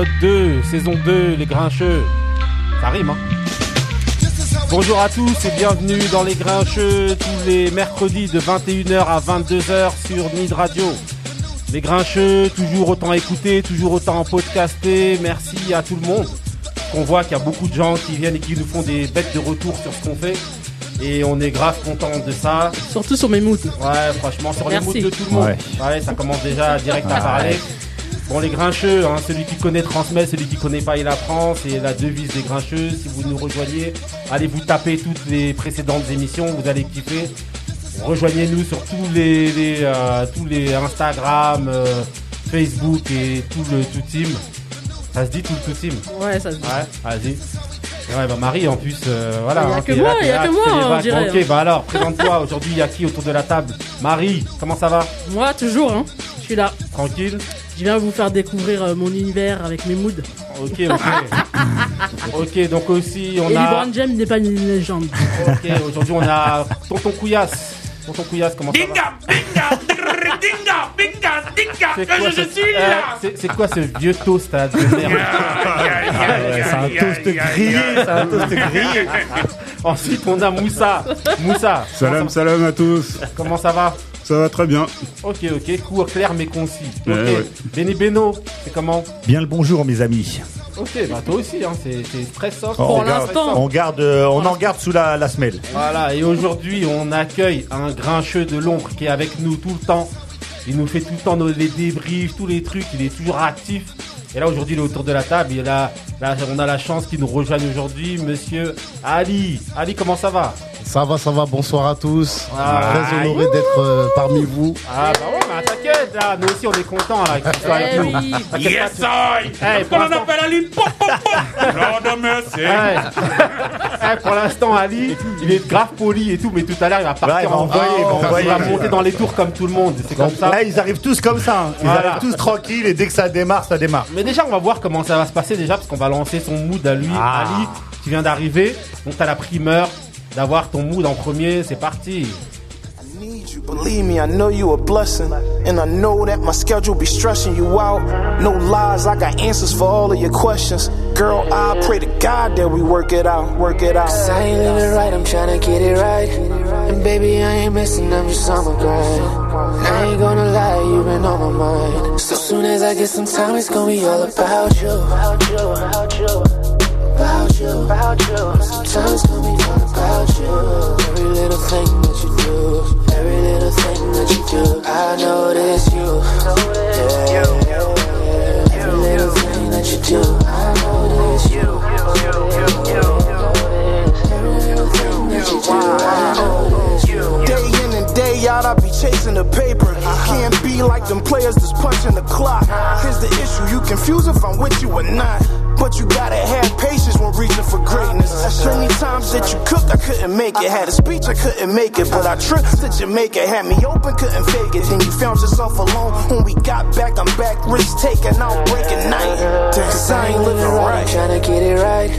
épisode 2, saison 2, les grincheux. Ça rime, hein Bonjour à tous et bienvenue dans les grincheux tous les mercredis de 21h à 22h sur Nid Radio. Les grincheux, toujours autant écoutés, toujours autant podcastés. Merci à tout le monde. On voit qu'il y a beaucoup de gens qui viennent et qui nous font des bêtes de retour sur ce qu'on fait. Et on est grave content de ça. Surtout sur mes moods. Ouais, franchement, sur Merci. les moods de tout le monde. Ouais. Ouais, ça commence déjà direct à parler. Bon, les grincheux, hein, celui qui connaît transmet, celui qui connaît pas, il apprend. C'est la devise des grincheux. Si vous nous rejoignez, allez vous taper toutes les précédentes émissions, vous allez kiffer. Rejoignez-nous sur tous les, les, euh, tous les Instagram, euh, Facebook et tout le tout team. Ça se dit tout le tout team? Ouais, ça se dit. Ouais, vas-y. Ouais, bah Marie, en plus, euh, voilà. Il y a hein, que moi, là, il y t'es a là, que moi, on dirait, Ok, hein. bah alors, présente-toi. Aujourd'hui, il y a qui autour de la table? Marie, comment ça va? Moi, toujours, hein. Je suis là. Tranquille? Je viens vous faire découvrir euh, mon univers avec mes moods. Ok, ok. ok, donc aussi, on Et a. LeBron James n'est pas une légende. Ok, aujourd'hui, on a Tonton Couillasse. Tonton Couillasse, comment ça va Dinga, dinga, dinga, dinga, dinga, C'est que quoi je, suis euh, là. c'est- C'est quoi ce vieux toast là de merde C'est un toast grillé, c'est un toast grillé. Ensuite, on a Moussa. Moussa, Salam, salam à tous. comment ça va Ça va très bien. Ok, ok, court, clair mais concis. Ok, Ouais, ouais. Benny Beno, c'est comment Bien le bonjour, mes amis. Ok, bah toi aussi, hein, c'est c'est très soft. Oh, Pour on garde- l'instant. On garde, euh, on en garde sous la, la semelle. Voilà, et aujourd'hui, on accueille un grincheux de l'ombre qui est avec nous tout le temps. Il nous fait tout le temps nos, les débriefs, tous les trucs, il est toujours actif. Et là, aujourd'hui, il est autour de la table. Et là, là, on a la chance qu'il nous rejoigne aujourd'hui, monsieur Ali. Ali, comment ça va? Ça va, ça va, bonsoir à tous. Ah, Très honoré d'être euh, parmi vous. Ah, bah ouais, bah t'inquiète, là. Nous aussi, on est contents, là, que tu sois avec Eh nous. oui. T'inquiète pas, Yes, tu- I. Hey, pour Comme on l'instant- appelle Ali, pop, pop, pop. Lord of mercy. Ouais. Ouais, pour l'instant, Ali, il est grave poli et tout, mais tout à l'heure, il va partir Ouais, il va en envoyer, il va vacances, envoyer. il va monter dans les tours comme tout le monde. C'est comme ça. Là, ils arrivent tous comme ça. hein. Ils Voilà. arrivent tous tranquilles et dès que ça démarre, ça démarre. Mais déjà, on va voir comment ça va se passer déjà, parce qu'on va lancer son mood à lui, Ah. Ali, qui vient d'arriver. Donc, t'as la primeur d'avoir ton mood en premier. C'est parti. I need you. Believe me, I know you a blessing. And I know that my schedule be stressing you out. No lies, I got answers for all of your questions. Girl, I pray to God that we work it out, work it out. Cause I ain't living right, I'm tryna get it right. And baby, I ain't missing, I'm just on my grind. I ain't gonna lie, you've been on my mind. So soon as I get some time, it's gonna be all about you. About you, about you. About you, about you. Sometimes about you. Every little thing that you do, every little thing that you do. I this you. Yeah, Every little thing that you do, I this you. Day in and day out, I be chasing the paper. I Can't be like them players that's punching the clock. Here's the issue, you confused if I'm with you or not. But you gotta have patience when reaching for greatness. So many times that you cooked, I couldn't make it. Had a speech, I couldn't make it. But I tripped to Jamaica, had me open, couldn't fake it. Then you found yourself alone. When we got back, I'm back, risk taking, out breaking night. Cause I ain't living I'm right. tryna get it right.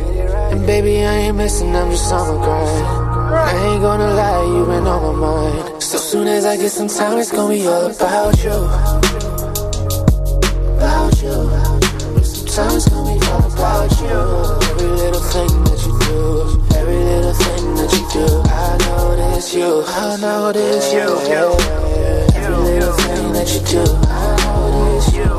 And baby, I ain't missing, I'm just on my grind. I ain't gonna lie, you've been on my mind. So soon as I get some time, it's gonna be all about you. About you. Sometimes about you. Every little thing that you do, every little thing that you do. I notice you, I know this you. Every little thing that you do, I know this you.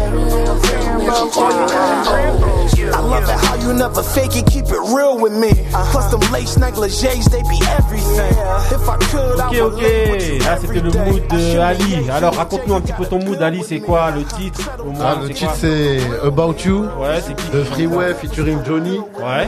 Every little thing that you do, I this you. I love it how you never fake it, keep it real with me. Plus them lace negligees, they be everything. If I could, I Ok, would live with ok. you Là, every c'était le mood de Ali. Alors, raconte-nous un petit peu ton mood, Ali. C'est quoi le titre au moins, Ah, le titre c'est About You Ouais, c'est qui de Freeway featuring Johnny. Ouais.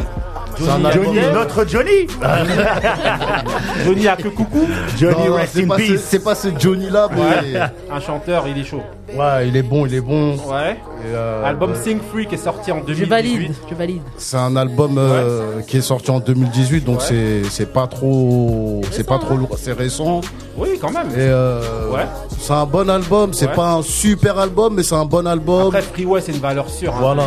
C'est un Johnny, Johnny, notre Johnny. Johnny a que coucou. Johnny, Non, non, rest c'est in pas, ce- peace. c'est pas ce Johnny là, mais Ouais. Un chanteur, il est chaud. ouais, il est bon, il est bon. Ouais. Et, euh, Album Sing Free qui est sorti en Je 2018. Valide, je valide. C'est un album euh, qui est sorti en 2018, donc c'est c'est pas trop c'est pas trop lourd, c'est récent. Oui, quand même. Et euh, Ouais. c'est un bon album. C'est Ouais. pas un super album, mais c'est un bon album. Après, Freeway, c'est une valeur sûre. hein, Voilà.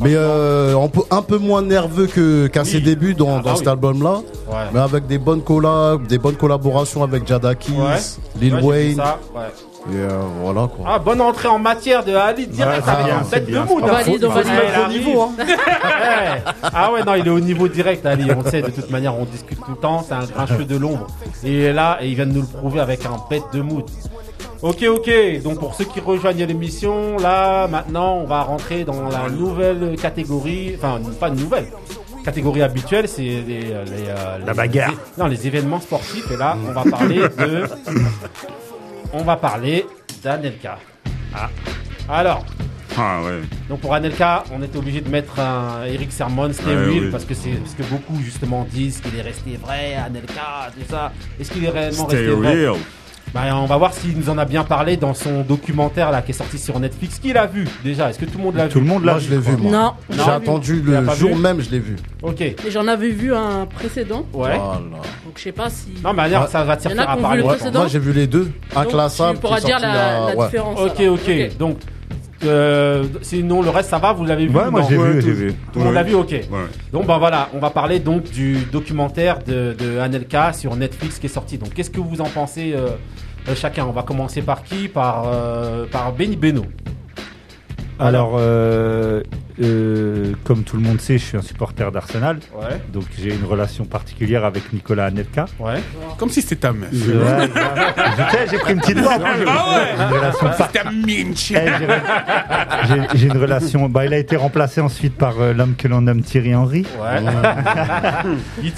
Mais euh, un, peu, un peu moins nerveux que qu'à ses débuts dans, Ah, bah dans cet oui. album-là. Ouais. Mais avec des bonnes collabs, des bonnes collaborations avec Jadakis, Ouais. Lil Ouais, vu Wayne. ça, ouais. Et euh, voilà quoi. Ah, bonne entrée en matière de Ali direct Ouais, avec un bête de mood. On valide, on Faut se valide. mettre au Elle niveau. Hein. Ouais. Ah ouais, non, il est au niveau direct, Ali. On le sait, de toute manière, on discute tout le temps. C'est un grincheux de l'ombre. Et il est là, et il vient de nous le prouver avec un bête de mood. Ok, ok. Donc pour ceux qui rejoignent l'émission, là, maintenant, on va rentrer dans la nouvelle catégorie. Enfin, pas une nouvelle. Catégorie habituelle, c'est les, les, euh, La les- bagarre. non, les événements sportifs. Et là, on va parler de. On va parler d'Anelka. Ah. Alors, Ah ouais. donc pour Anelka, on était obligé de mettre un Eric Sermon, Stay Ouais, Real, oui. parce que c'est parce que beaucoup justement disent qu'il est resté vrai, Anelka, tout ça. Est-ce qu'il est réellement Stay resté vrai? Bah, on va voir s'il nous en a bien parlé dans son documentaire là qui est sorti sur Netflix. Qui l'a vu déjà? Est-ce que tout le monde l'a Tout vu le monde l'a Moi je l'ai vu moi. Non, J'ai non. attendu le jour vu? même, je l'ai vu. Ok. Et j'en avais vu un précédent, Ouais. Voilà. donc je sais pas si. Non, mais alors, ça va te Il y en servir a à qui ont parler. vu le Ouais. précédent. Moi j'ai vu les deux. Donc, Inclassable. Tu pourras dire la, la ouais. différence. Ok, ok. Donc, euh, sinon le reste ça va, vous l'avez vu Ouais, moi j'ai Ouais, vu, tout- j'ai vu. Monde l'a vu, ok. Ouais. Donc bah voilà, on va parler donc du documentaire de, de Anelka sur Netflix qui est sorti. Donc qu'est-ce que vous en pensez euh, euh, chacun? On va commencer par qui? Par euh, par Benny Beno. Alors, euh, euh, comme tout le monde sait, je suis un supporter d'Arsenal, Ouais, donc j'ai une relation particulière avec Nicolas Anelka. ouais. Comme si c'était ta meuf. Ouais, ouais. Je sais, j'ai pris une petite voix. Ah Une relation par- C'était un minch. Eh, j'ai- j'ai- J'ai une relation. Bah, il a été remplacé ensuite par euh, l'homme que l'on nomme Thierry Henry. Ouais.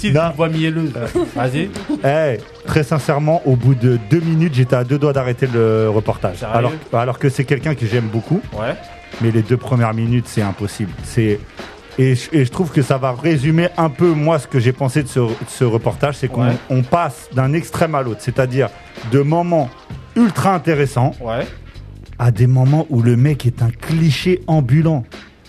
Une voix mielleuse. Vas-y. Eh, très sincèrement, au bout de deux minutes, j'étais à deux doigts d'arrêter le reportage. Sérieux Alors, alors que c'est quelqu'un que j'aime beaucoup, Ouais. Mais les deux premières minutes, c'est impossible. C'est et je, et je trouve que ça va résumer un peu moi ce que j'ai pensé de ce, de ce reportage, c'est qu'on Ouais. on passe d'un extrême à l'autre, c'est-à-dire de moments ultra intéressants Ouais. à des moments où le mec est un cliché ambulant.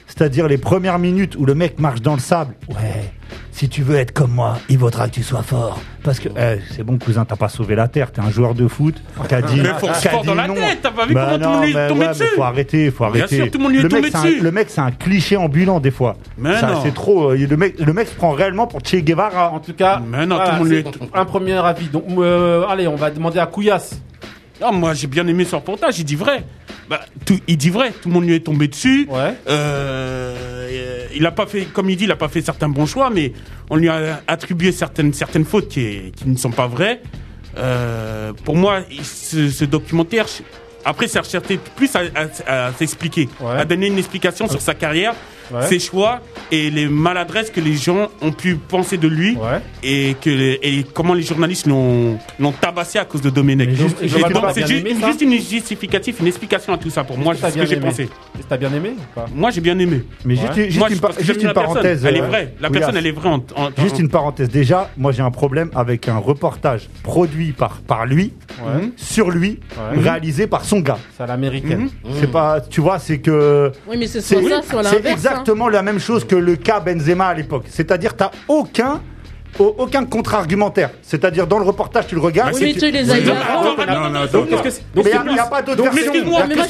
C'est-à-dire les premières minutes où le mec marche dans le sable. Ouais, si tu veux être comme moi, il vaudra que tu sois fort. Parce que, eh, c'est bon, cousin, t'as pas sauvé la terre, t'es un joueur de foot. Qui a dit, Mais a fort dans la non. tête, t'as pas vu Bah comment tout le non, monde lui est tombé ouais, dessus faut arrêter, faut Bien arrêter. sûr, tout le monde lui est tombé mec, c'est un- dessus. le mec, c'est un cliché ambulant des fois. Mais Ça, non. C'est trop. euh, le mec, le mec se prend réellement pour Che Guevara. En tout cas, Mais non, tout le monde c'est lui est- un premier avis. Donc euh, allez, on va demander à Couillasse. Ah, moi, j'ai bien aimé son reportage. Il dit vrai. Bah, tout, il dit vrai. Tout le monde lui est tombé dessus. Ouais. Euh, euh, il a pas fait, comme il dit, il a pas fait certains bons choix, mais on lui a attribué certaines certaines fautes qui, qui ne sont pas vraies. Euh, pour moi, ce, ce documentaire, après, ça cherchait plus à, à- à s'expliquer, Ouais. à donner une explication sur sa carrière, Ouais. ses choix et les maladresses que les gens ont pu penser de lui Ouais. et que et comment les journalistes l'ont l'ont tabassé à cause de Domenech. Et donc c'est juste, une justificatif, une explication à tout ça pour moi, c'est ce que j'ai bien pensé. aimé Est-ce que t'as bien aimé ou pas? Moi j'ai bien aimé. Mais juste, Ouais. juste Moi, une, juste parenthèse. Elle est euh, vraie. La personne elle est vraie. En, en- Juste en- une parenthèse. Déjà, moi j'ai un problème avec un reportage produit par, par lui, Ouais. sur lui, Ouais. réalisé par son gars. C'est à l'américaine. C'est pas, tu vois, c'est que Oui, mais c'est ça, soit c'est l'inverse. Exactement la même chose que le cas Benzema à l'époque. C'est-à-dire, t'as aucun au- aucun contre-argumentaire. C'est-à-dire, dans le reportage, tu le regardes. Oui, mais tu les as dit Donc il n'y a, pas d'autre version. excuse-moi, mais moi,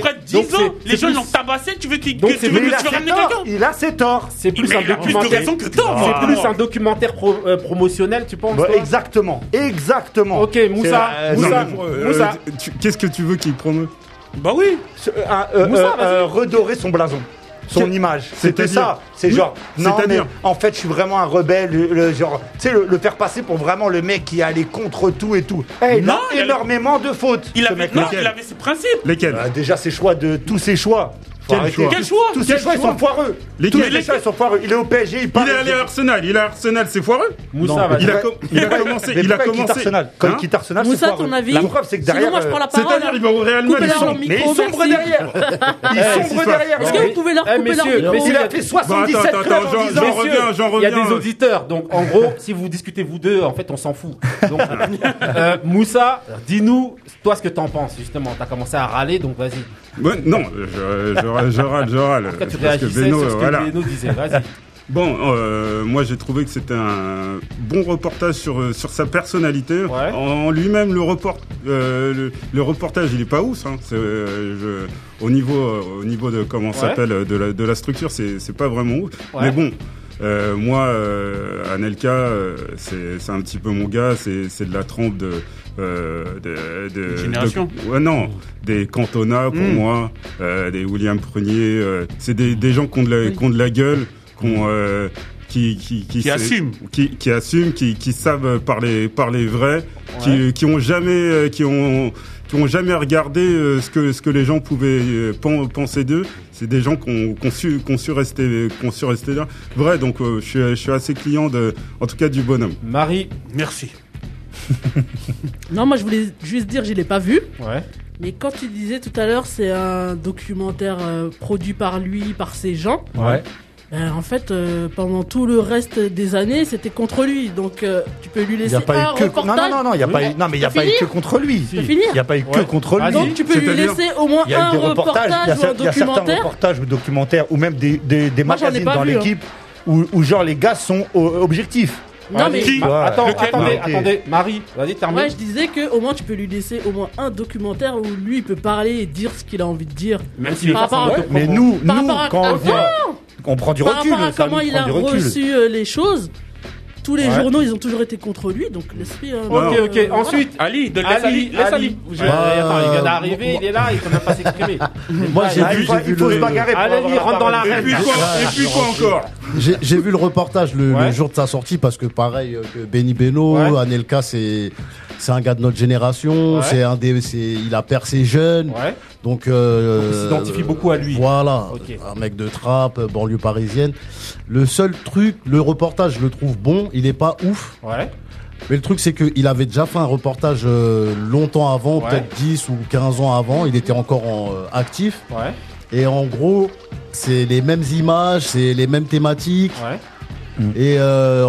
près de 10 Donc, ans, les plus- l'ont tabassé. Tu veux que tu ramènes quelqu'un Il a ses torts. C'est plus Mais un documentaire. raison que tort. C'est moi. plus un documentaire pro- euh, promotionnel, tu penses Bah, exactement. Exactement. Ok, Moussa, euh, Moussa, Euh, Moussa. tu- Qu'est-ce que tu veux qu'il promeut? Bah oui. euh, Moussa, euh, euh, redorer son blason. Son image, c'était ça. C'est Oui, genre, non mais en fait, je suis vraiment un rebelle. Le, le- genre, tu sais, le, le faire passer pour vraiment le mec qui allait contre tout et tout. Eh, il Non, a il avait- énormément de fautes. Il avait, non, il avait ses principes. Lesquels? Bah, déjà, ses choix de tous ses choix. Quel choix Quel choix Tous ses choix, ils choix sont foireux. Tous les choix, ils sont foireux. Il est au PSG, il est allé à Arsenal, il est à Arsenal, c'est foireux Moussa. Il a, il a commencé, Mais il a commencé. Arsenal. Quand Hein il quitte Arsenal, c'est Moussa, ton avis La preuve, c'est que derrière. Sinon, moi, je prends la parole. C'est-à-dire, il va au Real Madrid. ils Mais micro, il sombre merci. derrière. Il Eh, sombre derrière. Est-ce que vous pouvez leur Eh, couper leur micro Il a fait Bon, 77 attends, clubs attends, en j'en 10 ans. j'en reviens, j'en Il y a reviens. des auditeurs, donc en gros, si vous discutez vous deux, en fait, on s'en fout. Euh, Moussa, dis-nous, toi, ce que t'en penses, justement. T'as commencé à râler, donc vas-y. Non, je, je, je râle, je râle. En tout cas, tu que Beno, sur ce que voilà. Beno disait, vas-y. Bon, euh, moi j'ai trouvé que c'était un bon reportage sur, euh, sur sa personnalité. Ouais. En, lui-même, le, report, euh, le, le reportage, il est pas ouf. Hein. C'est, euh, je- au, niveau, au niveau de comment ça Ouais. s'appelle de la, de la structure, c'est c'est pas vraiment ouf. Ouais. Mais bon. Euh, moi, euh, Anelka, euh, c'est un petit peu mon gars, c'est c'est de la trempe de, euh, de, de- Génération. de- ouais, non, des Cantona pour Mm. moi, euh, des William Prunier. euh, c'est des, des gens qui ont de la, qui ont de la gueule, qui ont, euh, qui, qui, Qui sait- assument. qui, qui assument, qui, qui savent parler, parler vrai, qui, qui ont jamais, qui ont, qui ont jamais regardé euh, ce que ce que les gens pouvaient euh, pen- penser d'eux. C'est des gens qui ont, qui ont su, qui ont su rester, qui ont su rester là. Vrai, donc euh, je suis, je suis assez client de, en tout cas du bonhomme. Marie. Merci. Non, moi je voulais juste dire, je l'ai pas vu. Ouais. Mais quand tu disais tout à l'heure, c'est un documentaire euh, produit par lui, par ses gens. Ouais. Ben, en fait, euh, pendant tout le reste des années, c'était contre lui. Donc, euh, tu peux lui laisser n'y a pas un eu que. Non, reportage. non, non, non, il y a pas eu. Non, mais il n'y a pas eu que contre lui. Il n'y a pas eu que Ouais. contre lui. Donc, tu peux lui laisser au moins y a un des reportages, y reportage ou un cer- il y a certains documentaire. reportages ou documentaires ou même des, des, Moi, magazines dans hein. l'équipe où, où genre les gars sont objectifs. Non, mais Vas-y. Ouais. Attends, Lequel attendez, attendez. Marie, vas-y, termine. Ouais, je disais que au moins tu peux lui laisser au moins un documentaire où lui il peut parler et dire ce qu'il a envie de dire. Même est Par rapport à- de Mais nous, Par nous rapport à- quand on Ah, vient, on prend du Par recul. rapport à comment il a reçu euh, les choses, tous les Ouais. journaux ils ont toujours été contre lui, donc laisse-lui. euh, Ok, euh, ok. voilà. Ensuite, Ali, de laisse Ali, Ali, laisse Ali. Ali. Je- Attends, il vient euh, d'arriver, il est là, il peut même pas s'exprimer. Moi, j'ai vu, il faut, j'ai il vu faut se le- bagarrer pour Allez, avoir il la rentre dans la Et puis quoi, et puis quoi encore J'ai vu le reportage le, jour de sa sortie parce que pareil que Benny Beno, Ouais. Anelka c'est c'est un gars de notre génération, Ouais. c'est un des c'est il a percé jeune. Ouais. Donc euh, Donc, il s'identifie beaucoup à lui. Voilà, Ok. un mec de trappe, banlieue parisienne. Le seul truc, le reportage, je le trouve bon, il est pas ouf. Ouais. Mais le truc, c'est qu'il avait déjà fait un reportage euh, longtemps avant, Ouais. peut-être 10 ou 15 ans avant. Il était encore en, euh, actif. Ouais. Et en gros, c'est les mêmes images, c'est les mêmes thématiques. Ouais. Et euh,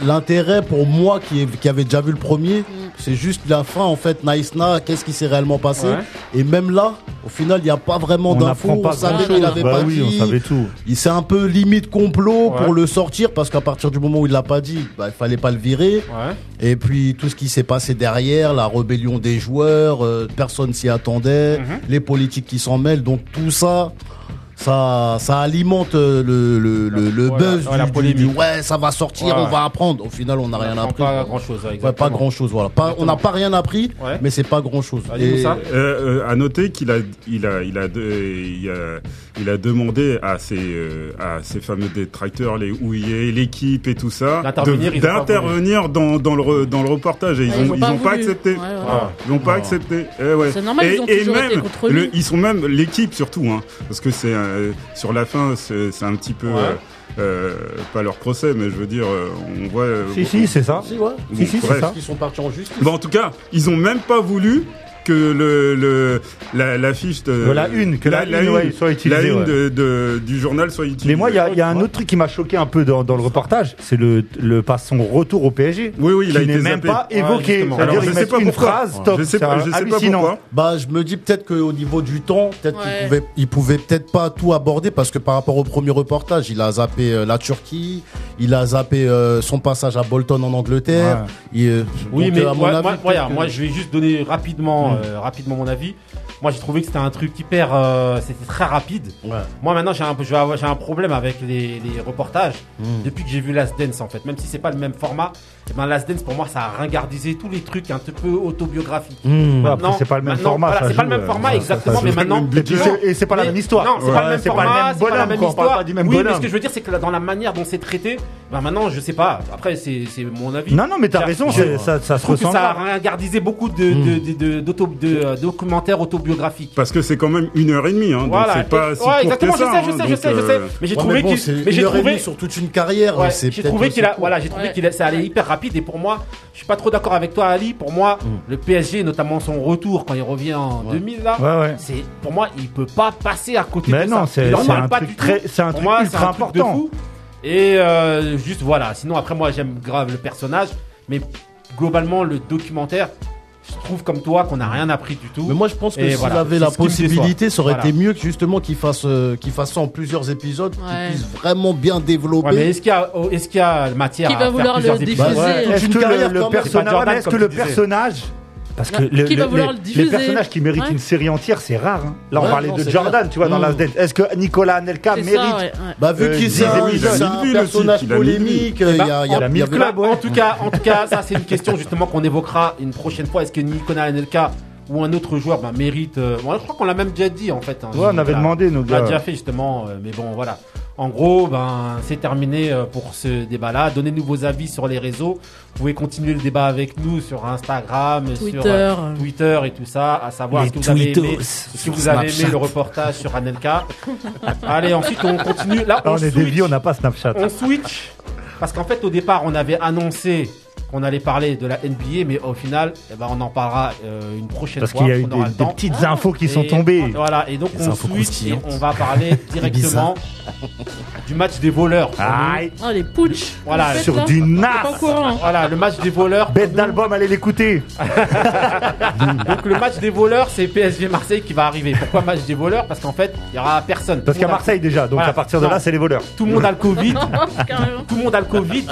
l'intérêt pour moi qui, qui avait déjà vu le premier, Mm. C'est juste la fin en fait. Naïsna, qu'est-ce qui s'est réellement passé Ouais. Et même là, au final, il n'y a pas vraiment On d'infos. n'apprend pas On savait qu'il avait Bah pas oui, dit. on savait tout. Il c'est un peu limite complot Ouais. pour le sortir parce qu'à partir du moment où il l'a pas dit, bah, il fallait pas le virer. Ouais. Et puis tout ce qui s'est passé derrière, la rébellion des joueurs, euh, personne s'y attendait, Mhm. les politiques qui s'en mêlent, donc tout ça, ça, ça alimente euh, le, le, le, le buzz la- ouais, la du, du- du ouais, ça va sortir, Ouais, on va apprendre. Au final, on n'a rien appris. Pas grand chose, Ouais, pas grand chose, voilà. Pas, on n'a pas rien appris, Ouais. mais c'est pas grand chose. Vas-y, Moussa. Euh, euh, à noter qu'il a, il a, il a, de- il a, il a demandé à ses, euh, à ses fameux détracteurs, les houillés, l'équipe et tout ça, D'intervenir, pas dans, dans le, dans le reportage. Et ils Ouais, ont, ils ont pas voulu. accepté. Ouais, ouais. Ah. Ils n'ont pas accepté. Eh ouais. C'est normal, et, ils ont et même, ils sont même l'équipe surtout, hein, parce que c'est euh, sur la fin, c'est c'est un petit peu Ouais. euh, euh, pas leur procès, mais je veux dire, euh, on voit. euh, Si, si, c'est ça. Si, ouais. Si, si, bref. ça. Ils sont partis en justice. Bon, en tout cas, ils ont même pas voulu que le, le la, la fiche de De la une, que la une, ouais, soit utilisée, la une ouais. de, de- du journal soit utilisée. Mais moi, il y a, il y a un autre truc qui m'a choqué un peu dans, dans le reportage, c'est le, le pas son retour au PSG. Oui, oui, il a été n'est même zappé. pas Ouais, évoqué. C'est-à-dire, Alors, je sais pas une pourquoi. phrase, stop. je sais pas, je sais pas pourquoi. Bah, je me dis peut-être qu'au niveau du temps, peut-être Ouais. qu'il pouvait, il pouvait peut-être pas tout aborder parce que par rapport au premier reportage, il a zappé euh, la Turquie, il a zappé euh, son passage à Bolton en Angleterre. Il, euh, Oui, donc, mais à mon moi, avis, moi, peut-être voilà, que- moi, je vais juste donner rapidement, euh, rapidement mon avis. Moi, j'ai trouvé que c'était un truc hyper, euh, c'était très rapide. Ouais. Moi, maintenant, j'ai un, j'ai un problème avec les, les reportages depuis que j'ai vu Last Dance, en fait. Même si c'est pas le même format, et ben Last Dance, pour moi, ça a ringardisé tous les trucs un peu autobiographiques. Mmh, Maintenant- c'est pas le même format. voilà, c'est pas le même euh, format, exactement, ça mais maintenant. Et c'est- pas la même histoire. Non, c'est pas le même format, c'est pas la même histoire. pas du même oui, mais ce que je veux dire, c'est que dans la manière dont c'est traité, ben maintenant, je sais pas. Après, c'est mon avis. Non, non, mais t'as raison, ça, ça se trouve que ressent. ça a ringardisé beaucoup de, de, de, euh, documentaires autobiographiques. Parce que c'est quand même une heure et demie, hein, donc Voilà, c'est pas si ouais, exactement, que ça. je sais, je hein, sais, je sais, je sais. euh, Mais j'ai trouvé qu'il, c'est mais j'ai trouvé, sur toute une carrière. J'ai trouvé qu'il a, court. voilà, j'ai trouvé Ouais. qu'il a- ça allait hyper rapide et pour moi, je suis pas trop d'accord avec toi, Ali. Pour moi, le PSG, notamment son retour quand il revient en 2000 là, Ouais, ouais. c'est pour moi, il peut pas passer à côté Mais de non, ça. c'est Il en c'est un pas truc du très, tout. c'est un truc moi, c'est ultra un truc de important. fou. Et euh, juste voilà. Sinon après moi, j'aime grave le personnage, mais globalement le documentaire. Je trouve comme toi qu'on n'a rien appris du tout. Mais moi, je pense que s'il voilà, avait la possibilité, ça aurait Voilà. été mieux que justement qu'il fasse, euh, qu'il fasse ça en plusieurs épisodes, Ouais. qu'il puisse vraiment bien développer. Ouais, mais est-ce qu'il y a, oh, est-ce qu'il y a matière Qui à va faire vouloir plusieurs le épisodes? diffuser Ouais, Est-ce que le, personnage, est-ce comme que le personnage parce que le- Qui le- va vouloir les, le diffuser les personnages qui méritent Ouais. une série entière, c'est rare. hein. Là, on Ouais, parlait non, de Jordan, clair. tu vois, dans Mm. Last Dance. Est-ce que Nicolas Anelka mérite ça, ouais, ouais. Bah, vu Euh, qu'il c'est un, a personnage a polémique, euh, il y a, il y a- il a y club, ouais. En tout cas, en tout cas, ça c'est une question justement qu'on évoquera une prochaine fois. Est-ce que Nicolas Anelka ou un autre joueur ben, mérite euh, bon, Je crois qu'on l'a même déjà dit en fait. hein. Ouais, on avait demandé, nous, On l'a gars. déjà fait justement, euh, mais bon voilà. En gros, ben c'est terminé euh, pour ce débat-là. Donnez-nous vos avis sur les réseaux. Vous pouvez continuer le débat avec nous sur Instagram, sur Twitter. euh, Twitter et tout ça, à savoir que vous avez aimé, sur vous avez le reportage sur Anelka. Allez, ensuite on continue. Là, Là, on est switch. des vies, on n'a pas Snapchat. On switch parce qu'en fait au départ on avait annoncé qu'on allait parler de la NBA mais au final eh ben, on en parlera euh, une prochaine Parce fois qu'il y a eu on aura des, le des temps. petites infos qui sont Et- tombées. Voilà et donc on switch et on va parler directement du match des voleurs. Aïe, Oh, les putsch. Voilà, sur là du au nas. courant. Voilà le match des voleurs. Bête d'album, allez l'écouter. Donc le match des voleurs c'est PSG Marseille qui va arriver. Pourquoi match des voleurs? Parce qu'en fait il y aura personne. Parce qu'à Marseille déjà, donc Voilà. à partir de Non. là, c'est les voleurs. Tout le monde a le Covid. Tout le monde a le Covid.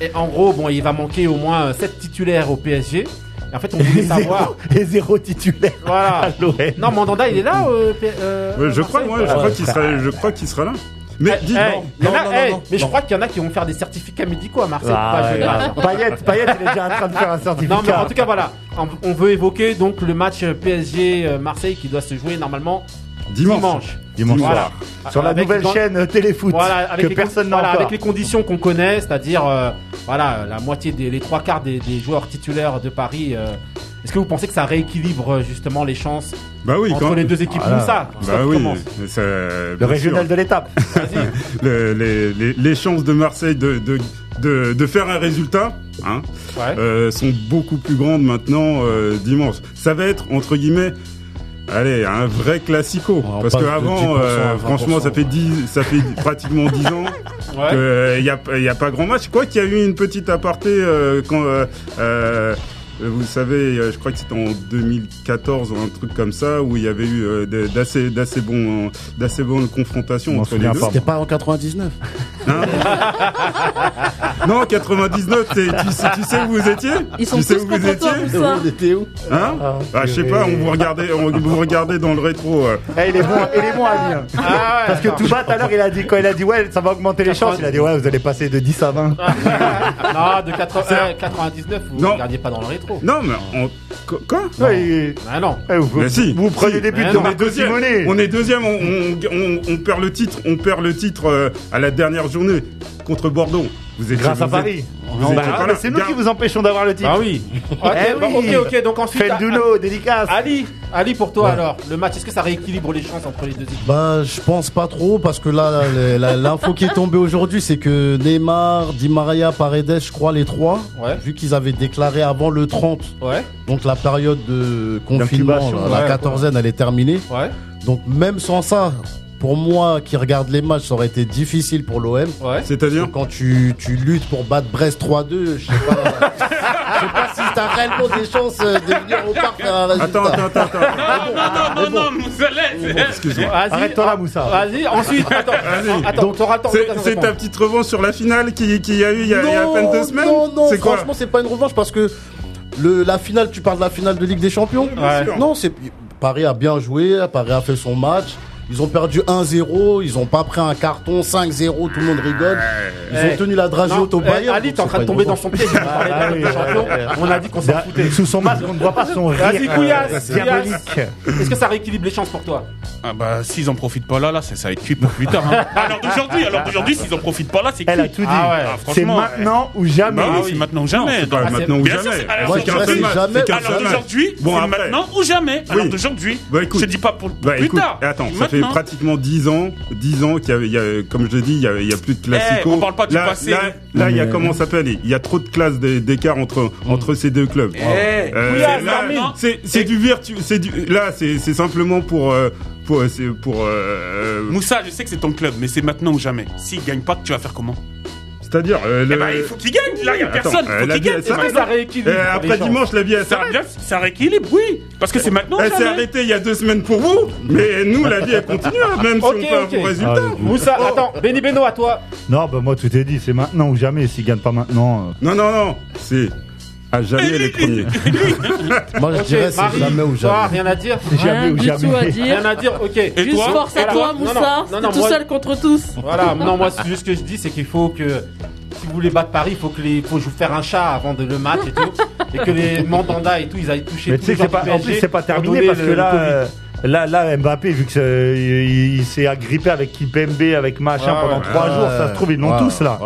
Et en gros, bon, il va manquer au moins 7 titulaires au PSG. Et en fait, on voulait Et savoir. zéro, et zéro titulaire Voilà. Non, Mandanda, il est là euh, euh, je crois, je crois qu'il sera, je crois qu'il sera là. Mais Eh, dis, eh, non, il y en non, a- non, eh, non, mais je crois qu'il y en a qui vont faire des certificats médicaux à Marseille. Ah, pour pas ouais, jouer. ouais. Payet, Payet, il est déjà en train de faire un certificat. Non, mais en tout cas, voilà. On, on veut évoquer donc le match PSG-Marseille qui doit se jouer normalement dimanche. dimanche. Dimanche Voilà. soir. Sur la Avec- nouvelle dans- chaîne euh, Téléfoot Voilà, avec, que les, con- personne n'a voilà, encore. avec les conditions qu'on connaît, c'est-à-dire euh, voilà, la moitié des les trois quarts des, des joueurs titulaires de Paris. euh, Est-ce que vous pensez que ça rééquilibre justement les chances Bah oui, entre quand les deux équipes Voilà. Moussa Bah oui, ça, Le régional sûr. de l'étape. Le- les, les, les chances de Marseille de, de, de, de faire un résultat hein, Ouais. euh, sont beaucoup plus grandes maintenant euh, dimanche. Ça va être entre guillemets. Allez, un vrai classico. on Parce que avant, 10% à euh, 20%, franchement, ça fait ouais. 10, ça fait pratiquement 10 ans Ouais. qu'il n'y a, y a pas grand match. Quoi qu'il y a eu une petite aparté euh, quand, euh, euh, vous savez, euh, je crois que c'était en 2014 ou un truc comme ça, où il y avait eu euh, d'assez, d'assez bons, d'assez bonnes confrontations entre les deux. C'était pas en 99. Non, 99, c'est- tu, sais, tu sais où vous étiez? Ils sont Tu sais tous où vous toi, étiez? Moussa. On était où? Hein? Ah, ah, Je sais pas, on vous regardait, on vous regardait dans le rétro. euh. Eh, il est bon, il est bon à dire. Ah ouais, Parce que attends. Touba, tout à l'heure, il a dit, quand il a dit, ouais, ça va augmenter les chances, il a dit, ouais, vous allez passer de 10 à 20. non, de 80 euh, 99, vous ne regardiez pas dans le rétro. Non, mais on... Qu- Quoi? Ouais, il- Ah non. eh, vous, Mais si, vous prenez si. des buts Mais de non, on est Marco deuxième. Simonet. On est deuxième. On, on, on- on perd le titre. On perd le titre euh, à la dernière journée contre Bordeaux. Vous étiez Grâce à vous Paris. êtes- Bah, mais là. c'est nous qui vous empêchons d'avoir le titre. Ah oui. Ok, Eh bah, oui. ok, ok. Donc ensuite, Felduno, dédicace. Ali, Ali pour toi alors, le match, est-ce que ça rééquilibre les chances entre les deux équipes? Bah, je pense pas trop parce que là, la- la- l'info qui est tombée aujourd'hui, c'est que Neymar, Di Maria, Paredes, je crois les trois, Ouais. vu qu'ils avaient déclaré avant le 30, Ouais, donc la période de confinement, D'incubation, la ouais. quatorzaine, elle est terminée. ouais, Donc même sans ça, pour moi qui regarde les matchs, ça aurait été difficile pour l'OM. ouais. C'est-à-dire Quand tu, tu luttes pour battre Brest 3-2, je sais pas, je sais pas si t'as réellement des chances euh, de venir au parc faire un résultat. Attends, attends, attends, attends. Non, non, non, non, Moussa, laisse. Excuse-moi. Vas-y. Arrête-toi là, Moussa. Vas-y, ensuite, attends, attends, Donc, t'auras. C'est de c'est ta petite revanche sur la finale qui, qui a eu il y a, y à peine deux semaines Non, non, franchement, c'est pas une revanche parce que le, la finale, tu parles de la finale de Ligue des Champions. Non, c'est Paris a bien joué, Paris a fait son match. Ils ont perdu 1-0, ils ont pas pris un carton 5-0, tout le monde rigole. Ils Eh, ont tenu la dragée au eh, Bayern. Ali, donc t'es en c'est train de tomber dans son piège. On a dit qu'on s'en foutait. Sous son masque, on ne voit pas son rire. Vas-y, Couillasse, diabolique. Est-ce que ça rééquilibre les chances pour toi Ah bah s'ils en profitent pas là, là ça, ça va être cuit pour plus tard. Hein. Alors d'aujourd'hui, alors d'aujourd'hui, s'ils en profitent pas là, c'est Elle a cuit. tout dit. Ah Ah, C'est franchement, maintenant ou jamais. Bah c'est maintenant ou jamais. C'est c'est- maintenant ou jamais. c'est- alors, C'est c'est C'est d'aujourd'hui, Bon, c'est maintenant ou jamais. Alors d'aujourd'hui, Bah, écoute. je te dis pas pour, Bah plus tard. attends, fait Maintenant. pratiquement 10 ans, 10 ans qu'il y a, il y a- comme je l'ai dit, il y a, il y a plus de classico. Eh, on parle pas du là, passé. Là, là, il y a comment ça s'appelle Il y a trop de classes d'é- d'écart entre entre ces deux clubs. Eh, Euh, termine. c'est c'est du virtu, c'est du là, c'est c'est simplement pour euh, pour c'est pour euh, Moussa, je sais que c'est ton club, mais c'est maintenant ou jamais. S'ils gagnent pas, tu vas faire comment? C'est-à-dire. euh, Eh ben, il faut qu'il gagne. Là, il y a Attends, personne. euh, Il faut la qu'il gagne. s'arrête. maintenant. Ça rééquilibre. Euh, après dimanche, la vie, elle Ça, s'arrête. ça rééquilibre, oui. Parce que c'est maintenant. Elle s'est arrêtée il y a deux semaines pour vous, mais nous, la vie, elle continue, hein, même si on fait un ok. bon résultat. Ah, Moussa, attends, Benny Beno à toi. Non, bah moi tout est dit, c'est maintenant ou jamais. S'ils gagnent pas maintenant. euh, Non, non, non, c'est à jamais les premiers. Moi, je dirais c'est Marie, jamais ou toi, jamais. rien à dire Rien ou du tout à dire. Rien à dire, ok. Et Juste toi force à Voilà. toi, Non, non, Moussa. non, non, tout moi- seul contre tous. Voilà, non, moi, c'est juste ce que je dis, c'est qu'il faut que, si vous voulez battre Paris, il faut que les, faut faire un chat avant de le match et tout, et que les mandanda et tout, ils aillent toucher Mais tous tu sais les que c'est joueurs pas, en PSG plus c'est pas pour terminé donner parce le- que le là, Covid. euh, là, là Mbappé vu que c'est- il, il s'est agrippé avec Kipembe, avec machin Ouais, pendant ouais. trois jours, ça se trouve ils l'ont Ouais, tous là.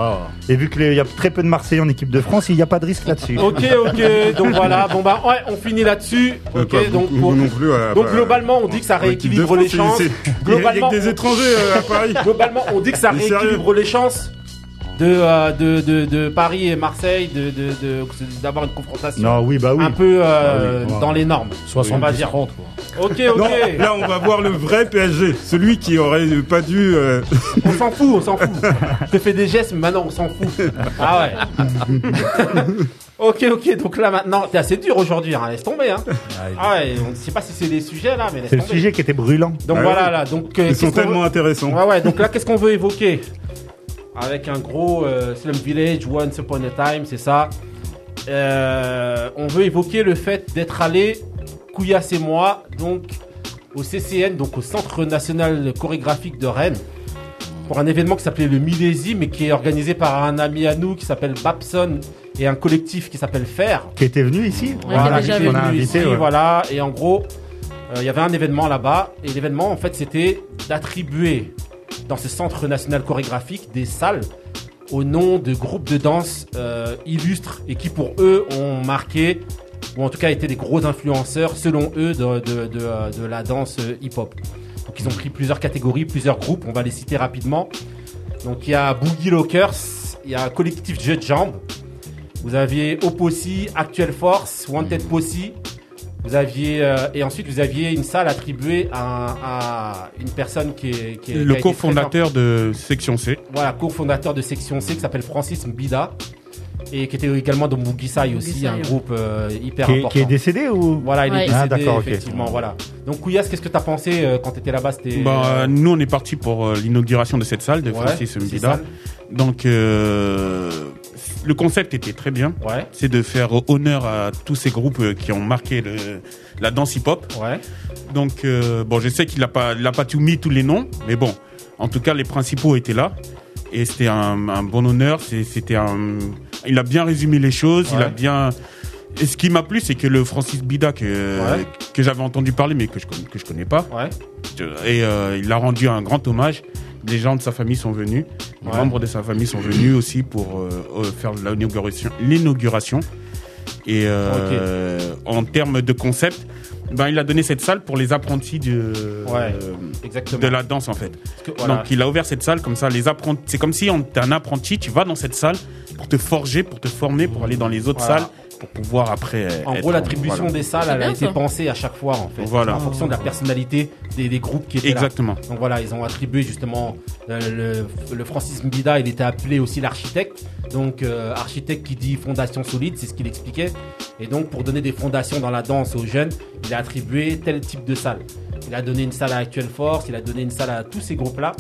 Et vu qu'il y a très peu de Marseillais en équipe de France, il n'y a pas de risque là-dessus. Ok, ok, donc voilà, bon bah, ouais, on finit là-dessus, Euh, ok, pas donc beaucoup pour- non plus. donc bah, globalement, on dit que ça rééquilibre les chances. c'est- Il y a Globalement, que des étrangers euh, à Paris. Globalement, on dit que ça rééquilibre les chances de, euh, de, de, de Paris et Marseille de, de, de- d'avoir une confrontation Non, oui, bah oui. un peu euh, Ah oui, ouais. dans les normes. on va dire. 70-30, quoi. Ok, Non, ok. là, on va voir le vrai PSG. Celui qui aurait pas dû. euh, On s'en fout, on s'en fout. Je te fais des gestes, mais maintenant on s'en fout. Ah ouais. ok, ok. Donc là maintenant, t'es assez dur aujourd'hui. Hein. Laisse tomber. Hein. Ah ouais. On ne sait pas si c'est des sujets là, mais laisse C'est le tomber. sujet qui était brûlant. Donc Ah voilà là. Donc euh, Ils sont tellement veut- intéressants. Ouais, ouais. Donc là, qu'est-ce qu'on veut évoquer? Avec un gros euh, Slum Village, Once Upon a Time, c'est ça. Euh, on veut évoquer le fait d'être allé, Kouyas et moi, donc au CCN, donc au Centre National Chorégraphique de Rennes, pour un événement qui s'appelait le Millésime mais qui est organisé par un ami à nous qui s'appelle Babson et un collectif qui s'appelle Faire. Qui était venu ici Ouais, qui a venu invité. ici, ouais. voilà. Et en gros, euh, il y avait un événement là-bas. Et l'événement, en fait, c'était d'attribuer dans ce centre national chorégraphique des salles au nom de groupes de danse euh, illustres et qui, pour eux, ont marqué ou en tout cas étaient des gros influenceurs, selon eux, de, de, de, la danse euh, hip-hop. Donc, ils ont pris plusieurs catégories, plusieurs groupes. On va les citer rapidement. Donc, il y a Boogie Lockers, il y a Collectif Jeu de. Vous aviez Opossy, Actual Force, Wanted Posse. Vous aviez euh, et ensuite vous aviez une salle attribuée à, à une personne qui est, qui est Le cofondateur de Section C. voilà cofondateur de Section C qui s'appelle Francis Mbida et qui était également dans Mugisai aussi Mugisai, un groupe euh, hyper Qui est, important. qui est décédé ou? Voilà, il Ouais. est décédé Ah, d'accord, ok. effectivement. Voilà. Donc Kouyas, qu'est-ce que t'as pensé euh, quand t'étais là-bas C'était Bah, euh, nous, on est parti pour euh, l'inauguration de cette salle de ouais, Francis Mbida. Donc, euh, le concept était très bien. Ouais, C'est de faire honneur à tous ces groupes euh, qui ont marqué le, la danse hip-hop. ouais. Donc, euh, bon, je sais qu'il n'a pas, il a pas tout mis tous les noms, mais bon, en tout cas, les principaux étaient là. Et c'était un, un bon honneur. C'était un, il a bien résumé les choses. Il a bien. Et ce qui m'a plu, c'est que le Francis Bida que Ouais. que j'avais entendu parler, mais que je que je connais pas, Ouais. et euh, il a rendu un grand hommage. Les gens de sa famille sont venus, les membres de sa famille sont venus aussi pour euh, euh, faire l'inauguration. Et euh, en termes de concept, ben il a donné cette salle pour les apprentis de Ouais. euh, de la danse en fait. Parce que, voilà. Donc il a ouvert cette salle comme ça. Les apprentis, c'est comme si on t'es un apprenti, tu vas dans cette salle pour te forger, pour te former, pour aller dans les autres Voilà. salles, pour pouvoir après. En être- gros, l'attribution voilà. des salles, elle a été pensée à chaque fois, en fait. Voilà. En fonction de la personnalité des, des groupes qui étaient là. Exactement. Donc voilà, ils ont attribué justement euh, le, le Francis Mbida, il était appelé aussi l'architecte. Donc euh, architecte qui dit fondation solide, c'est ce qu'il expliquait. Et donc pour donner des fondations dans la danse aux jeunes, il a attribué tel type de salle. Il a donné une salle à Actual Force, il a donné une salle à tous ces groupes-là.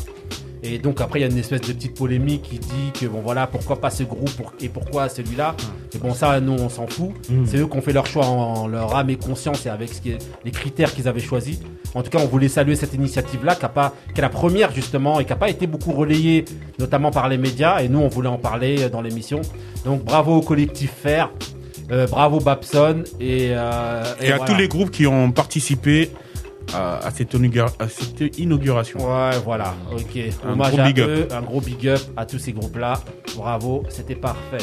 Et donc après il y a une espèce de petite polémique qui dit que bon voilà pourquoi pas ce groupe pour- et pourquoi celui-là? Et bon ça nous on s'en fout. C'est eux qui ont fait leur choix en, en leur âme et conscience et avec ce qui est- les critères qu'ils avaient choisis. En tout cas on voulait saluer cette initiative-là qui, a pas- qui est la première justement et qui n'a pas été beaucoup relayée notamment par les médias et nous on voulait en parler dans l'émission. Donc bravo au collectif Faire. euh, bravo Babson et, euh, Et, à voilà. tous les groupes qui ont participé à, à cette, inaugura- à cette inauguration. Ouais, voilà, ok. Un Hommage gros à big up. eux, un gros big up à tous ces groupes-là. Bravo, c'était parfait.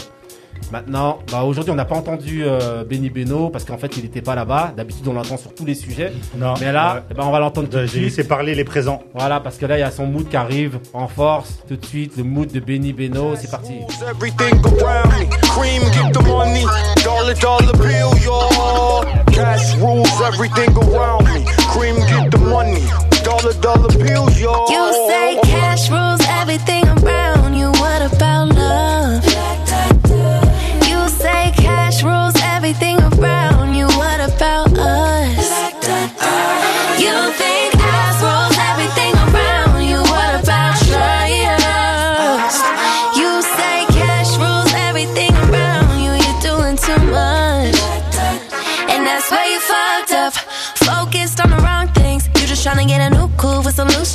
Maintenant, bah aujourd'hui on n'a pas entendu euh, Benny Beno parce qu'en fait il n'était pas là-bas. D'habitude on l'entend sur tous les sujets, Non. mais là, ben, on va l'entendre tout de J'ai suite. laissé parler les présents. Voilà, parce que là il y a son mood qui arrive en force tout de suite, le mood de Benny Beno, c'est parti. Everything around me, cream, get the money, dollar, dollar bill, y'all. Cash rules everything around me, cream, get the money, dollar, dollar bills, y'all. You say cash rules everything around you. What about love?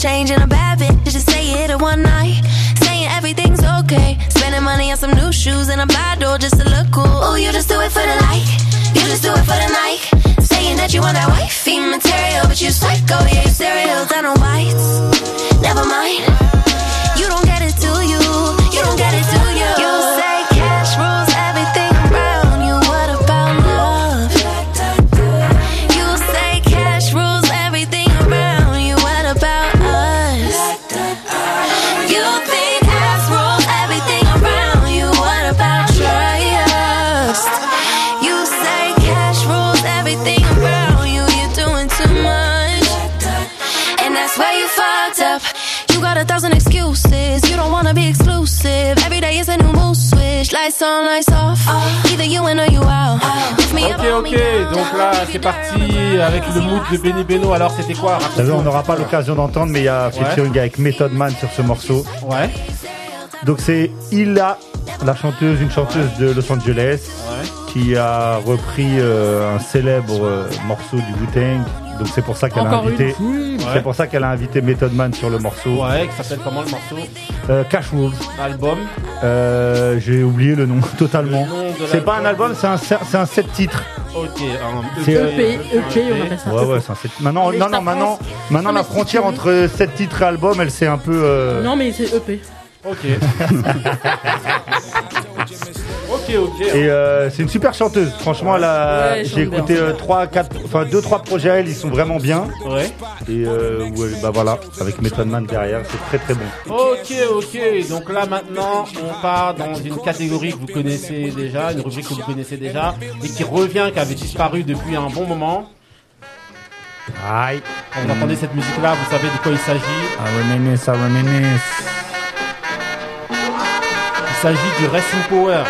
And a bad bitch. Just say it in one night. Saying everything's okay. Spending money on some new shoes and a bad door just to look cool. Oh, you just do it for the like. You just do it for the night. Saying that you want that wifey material, but you psycho, yeah, you serial. Done on whites. Never mind. Ok, hold me ok, down. donc là c'est parti avec le mood de Benny Beno. Alors c'était quoi? On n'aura pas l'occasion d'entendre, mais il y a featuring avec Method Man sur ce morceau. Ouais, Donc c'est Illa, la chanteuse, une chanteuse de Los Angeles, ouais. qui a repris euh, un célèbre euh, morceau du Wu-Tang. Donc c'est pour ça qu'elle a Encore une invité. Oui. C'est pour ça qu'elle a invité Method Man sur le morceau. Ouais, qui s'appelle comment le morceau Euh, Cash Rules. Album. Euh, J'ai oublié le nom totalement. Le nom de C'est pas un l'album. album, c'est un, c'est un set titres. Ok, un C'est EP, EP, on appelle ça. Ouais, ouais, c'est un set. Maintenant, Mais non, ça non, maintenant, maintenant Non, la si frontière tu entre set titres et album, elle s'est un peu. euh, Non, mais c'est E EP. Ok. ok. Et euh, c'est une super chanteuse. Franchement, Ouais, j'ai écouté bien. euh, trois, quatre, enfin deux, trois projets à elle, ils sont vraiment bien. Ouais. Et euh, ouais, bah voilà, avec Method Man derrière, c'est très très bon. Ok, ok. Donc là maintenant, on part dans une catégorie que vous connaissez déjà, une rubrique que vous connaissez déjà, et qui revient, qui avait disparu depuis un bon moment. Aïe, Quand vous entendez cette musique-là, vous savez de quoi il s'agit. I reminisce, I reminisce. Il s'agit du Racing Power.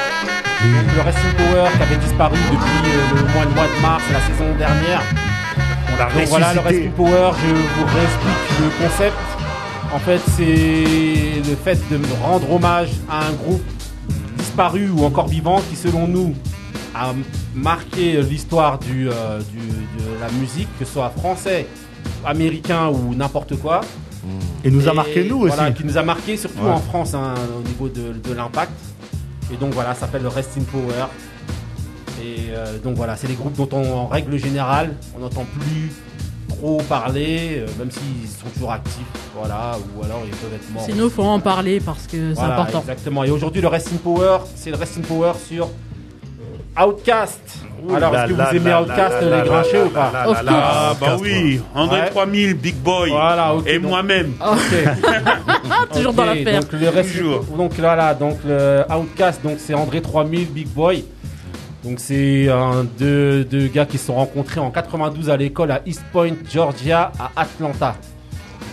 Donc, le Racing Power qui avait disparu depuis euh, le mois, le mois de mars, la saison dernière. On l'a Donc voilà, le. Racing Power, je vous réexplique le concept. En fait, c'est le fait de rendre hommage à un groupe disparu ou encore vivant qui, selon nous, a marqué l'histoire du, euh, du- de la musique, que ce soit français, américain ou n'importe quoi. Et nous a marqué nous aussi. Voilà, qui nous a marqué surtout Ouais. en France hein, au niveau de, de l'impact. Et donc voilà, ça s'appelle le Rest in Power. Et euh, donc voilà, c'est des groupes dont on, en règle générale, on n'entend plus trop parler, euh, même s'ils sont toujours actifs, voilà, ou alors ils peuvent être morts. Sinon, faut en parler parce que c'est Voilà, important. Exactement. Et aujourd'hui, le Rest in Power, c'est le Rest in Power sur Outcast. Alors, est-ce que là vous aimez là Outcast, là là les grincheux là ou pas là Of là là, course. Ah bah oui, André Ouais. 3000, Big Boy. Voilà, Et donc- moi-même. Toujours dans l'affaire. Donc le reste, Toujours. donc voilà, donc le Outcast, donc c'est André 3000 Big Boy. Donc c'est un deux, deux gars qui se sont rencontrés en 92 à l'école à East Point, Georgia, à Atlanta.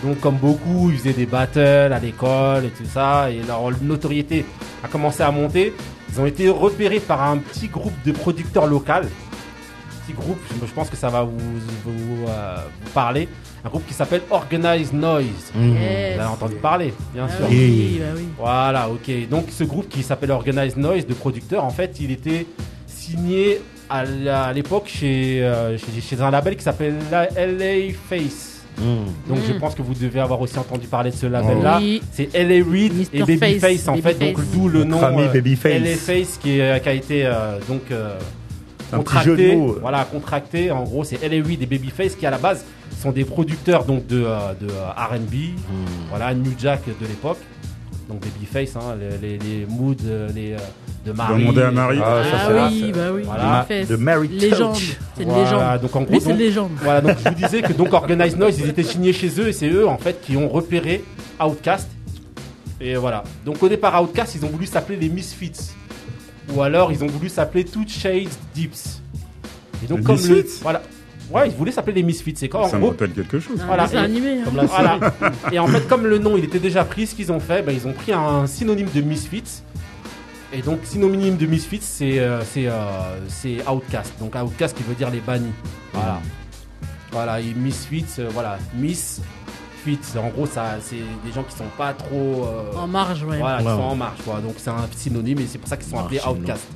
Donc comme beaucoup, ils faisaient des battles à l'école et tout ça, et leur notoriété a commencé à monter. Ils ont été repérés par un petit groupe de producteurs local. Petit groupe, je pense que ça va vous, vous, euh, vous parler. Un groupe qui s'appelle Organized Noise. Yes. Vous avez entendu parler, bien Ah sûr. oui, bah oui. Voilà, ok. Donc ce groupe qui s'appelle Organized Noise de producteurs, en fait, il était signé à l'époque chez, euh, chez, chez un label qui s'appelle la LA Face. Donc je Mm. pense que vous devez avoir aussi entendu parler de ce label-là. Oui. C'est LA Reid et Babyface Face, en fait, donc d'où le nom euh, Babyface. LA Face qui, est- qui a été euh, donc euh, Un petit jeu de contracté. mots. Voilà, contracté. En gros, c'est LA Reid et Babyface qui à la base sont des producteurs donc de, euh, de euh, R&B. Voilà, New Jack de l'époque. Donc Babyface, hein, les, les, les moods, euh, les euh, de Marie. Demander à Marie. Ah, ça, Ah oui, bah oui. Voilà. De Mary Légende. C'est une Voilà, légende. donc en gros, Lui, c'est donc- une légende. Voilà, donc je vous disais que donc Organized Noise, ils étaient signés chez eux et c'est eux en fait qui ont repéré Outcast. Et voilà. Donc au départ Outcast, ils ont voulu s'appeler les Misfits. Ou alors ils ont voulu s'appeler Two Shades Deeps. Et donc Les comme le Misfits? voilà. Ouais, ils voulaient s'appeler les Misfits. C'est quand en Ça me gros rappelle quelque chose. Voilà. Et- animé. hein. comme la Voilà. Et en fait, comme le nom il était déjà pris, ce qu'ils ont fait, ben, ils ont pris un synonyme de Misfits. Et donc, synonyme de Misfits, c'est euh, c'est euh, Outcast. Donc, Outcast qui veut dire les bannis. Voilà. Voilà, et Misfits, euh, voilà. Misfits, en gros, ça c'est des gens qui sont pas trop. euh, En marge, ouais. voilà, qui sont en marche, quoi. Donc, c'est un synonyme et c'est pour ça qu'ils sont appelés. Outcast.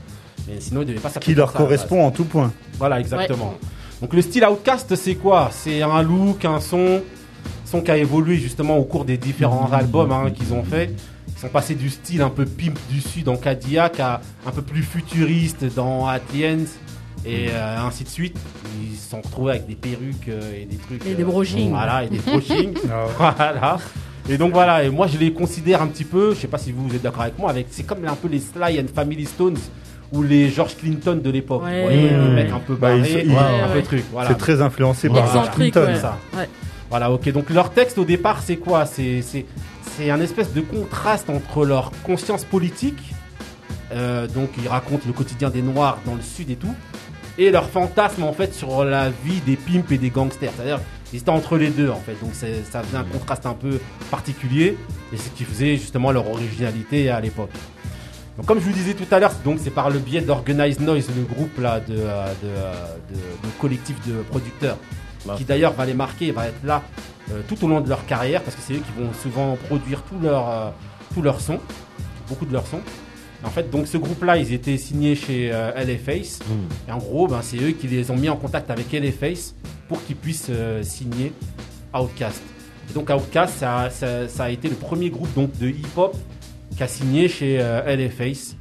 Mais sinon, ils devaient pas s'appeler Qui leur ça, correspond en tout point. Voilà, exactement. Donc le style Outcast, c'est quoi? C'est un look, un son son qui a évolué justement au cours des différents albums hein, qu'ils ont fait. Ils sont passés du style un peu pimp du sud en Cadillac à un peu plus futuriste dans Atliens et euh, ainsi de suite. Ils se sont retrouvés avec des perruques euh, et des trucs. Et des euh, brochings. Voilà, et des brochings. voilà. Et donc voilà, et moi je les considère un petit peu, je sais pas si vous êtes d'accord avec moi, avec c'est comme un peu les Sly and Family Stones ou les George Clinton de l'époque. Ouais. Les mecs un peu Bah, barrés, ils- un peu Ouais. truc. Voilà. C'est très influencé par George Clinton. ouais. ça. Ouais. Voilà, ok. Donc leur texte au départ, c'est quoi? C'est c'est c'est un espèce de contraste entre leur conscience politique, euh, donc ils racontent le quotidien des Noirs dans le Sud et tout, et leur fantasme en fait sur la vie des pimps et des gangsters. C'est-à-dire ils étaient entre les deux en fait. Donc c'est- ça faisait un contraste un peu particulier, et c'est ce qui faisait justement leur originalité à l'époque. Donc comme je vous disais tout à l'heure, donc c'est par le biais d'Organized Noise, le groupe là de, euh, de, euh, de- de collectif de producteurs, qui d'ailleurs va les marquer, va être là euh, tout au long de leur carrière, parce que c'est eux qui vont souvent produire tout leur, euh, tout leur son, beaucoup de leurs sons. En fait, donc ce groupe-là, ils étaient signés chez euh, LA Face, et en gros, ben, c'est eux qui les ont mis en contact avec LA Face pour qu'ils puissent signer Outkast. Et donc Outkast, ça, ça- ça a été le premier groupe donc de hip-hop qui a signé chez euh, LA Face.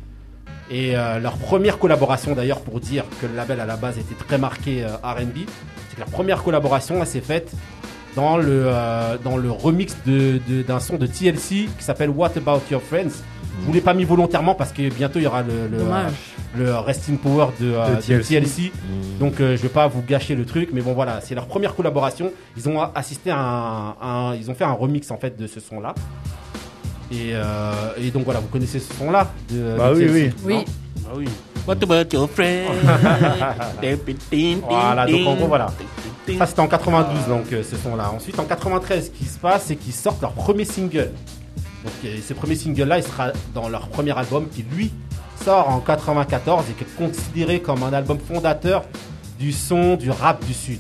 Et euh, leur première collaboration d'ailleurs pour dire que le label à la base était très marqué euh, R&B, c'est que leur première collaboration elle s'est faite dans le, euh, dans le remix de- de- d'un son de TLC qui s'appelle What About Your Friends. Je vous l'ai pas mis volontairement parce que bientôt il y aura le, le, euh, le Rest in Power de, euh, De de TLC. TLC. Donc euh, je vais pas vous gâcher le truc, mais bon voilà, c'est leur première collaboration. Ils ont assisté à un, un- ils ont fait un remix en fait de ce son là. Et, euh, et donc voilà, vous connaissez ce son là de, Bah de oui, TLC, oui. Oui. Ah oui. What about your friend? Voilà, donc en gros, voilà. Ça c'était en 92 donc euh, ce son là. Ensuite en 93 ce qui se passe c'est qu'ils sortent leur premier single. Donc euh, ce premier single là il sera dans leur premier album qui lui sort en 94 et qui est considéré comme un album fondateur du son du rap du sud.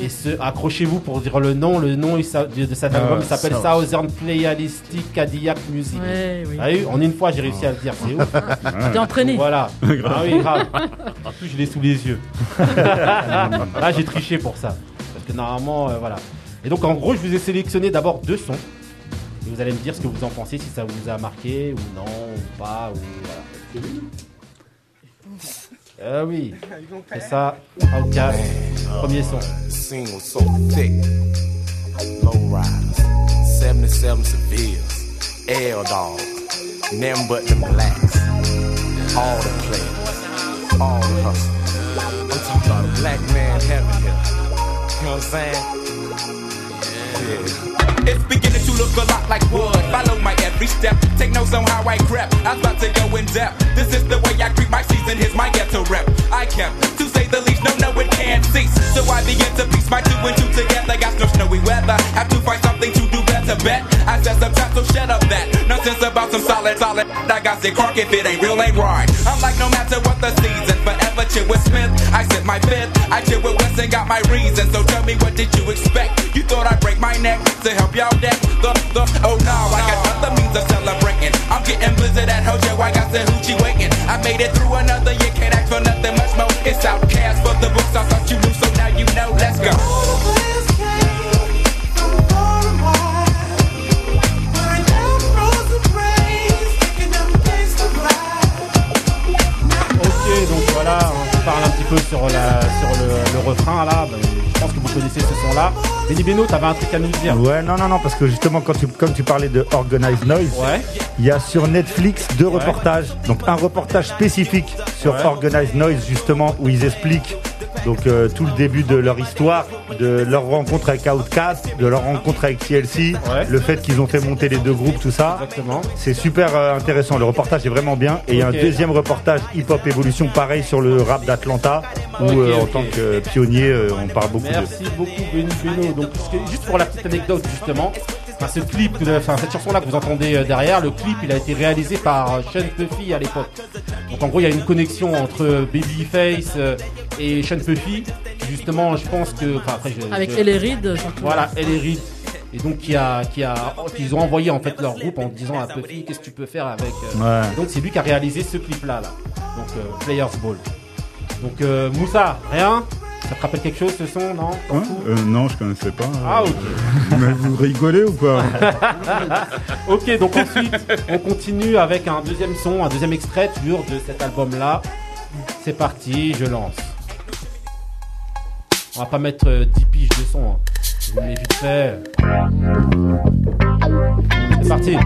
Et ce, accrochez-vous pour dire le nom, le nom de, de cet album il s'appelle Southern Playalistic Cadillac Music. Ouais, oui. Ah oui, en une fois j'ai réussi à le dire, c'est ouf. T'es entraîné. Voilà. Ah oui, grave. En plus, je l'ai sous les yeux. Là, j'ai triché pour ça. Parce que normalement, euh, voilà. Et donc, en gros, je vous ai sélectionné d'abord deux sons. Et vous allez me dire ce que vous en pensez, si ça vous a marqué ou non, ou pas, ou voilà. Euh, oui, c'est ça. Outcast, premier son. Scene was so thick. Low riders, 77 Sevilles, L dogs, nothing but them blacks. All the players, all the hustlers. I'm talking about a black man heaven here. You know what I'm saying? Yeah. It's beginning to look a lot like wood. Follow my every step. Take notes on how I crept. I'm about to go in depth. This is the way I creep my season. Here's my ghetto rep. I kept, to say the least, no, no, it can't cease. So I begin to piece my two and two together. Got no snowy weather. Have to find something to do better. Bet I said some time, so shut up that. Nonsense about some solid, solid. I got sick crunk if it ain't real, ain't right. I'm like, no matter what the season, forever chill with Smith. I sip my fifth. I chill with West and got my reason. So tell me, what did you expect? You thought I'd break my neck to help y'all deck the, the, oh no, I got other means of celebrating. I'm getting blizzard at Hojo, I got the hoochie waiting. I made it through another year, can't ask for nothing much more. It's outcast for the books, I thought you knew, so now you know, let's go. On parle un petit peu sur, la, sur le, le refrain là. Ben, je pense que vous connaissez ce son-là. Benny Beno, t'avais un truc à nous dire Ouais, non, non, non, parce que justement, quand tu, comme tu parlais de Organized Noise, Ouais. il y a sur Netflix deux reportages. Donc, un reportage spécifique sur Ouais. Organized Noise, justement, où ils expliquent donc euh, tout le début de leur histoire, de leur rencontre avec Outkast, de leur rencontre avec TLC, Ouais. le fait qu'ils ont fait monter les deux groupes, tout ça. Exactement. C'est super euh, intéressant. Le reportage est vraiment bien. Et il y a un deuxième reportage Hip Hop Evolution, pareil sur le rap d'Atlanta, où euh, en tant que pionnier, on parle beaucoup de. Merci beaucoup Benny Beno. Donc juste pour la petite anecdote justement, enfin, ce clip, que- enfin, cette chanson là que vous entendez euh, derrière, le clip il a été réalisé par euh, Sean Puffy à l'époque. Donc en gros il y a une connexion entre euh, Babyface et Sean Puffy. Justement je pense que, enfin après je, Avec je- Elle et Reed, surtout. voilà, elle et Reed. Et donc qui a, qui a, qu'ils ont envoyé en fait leur groupe en disant à Puffy qu'est-ce que tu peux faire avec. euh, Ouais. Donc c'est lui qui a réalisé ce clip là là. Donc euh, Players Ball. Donc euh, Moussa, rien? Ça te rappelle quelque chose ce son, non Hein Euh, non, je connaissais pas. Ah ok. Mais vous rigolez ou pas ok, donc ensuite, on continue avec un deuxième son, un deuxième extrait toujours de cet album-là. C'est parti, je lance. On va pas mettre euh, 10 piges de son. hein. Je vous mets vite fait. C'est parti.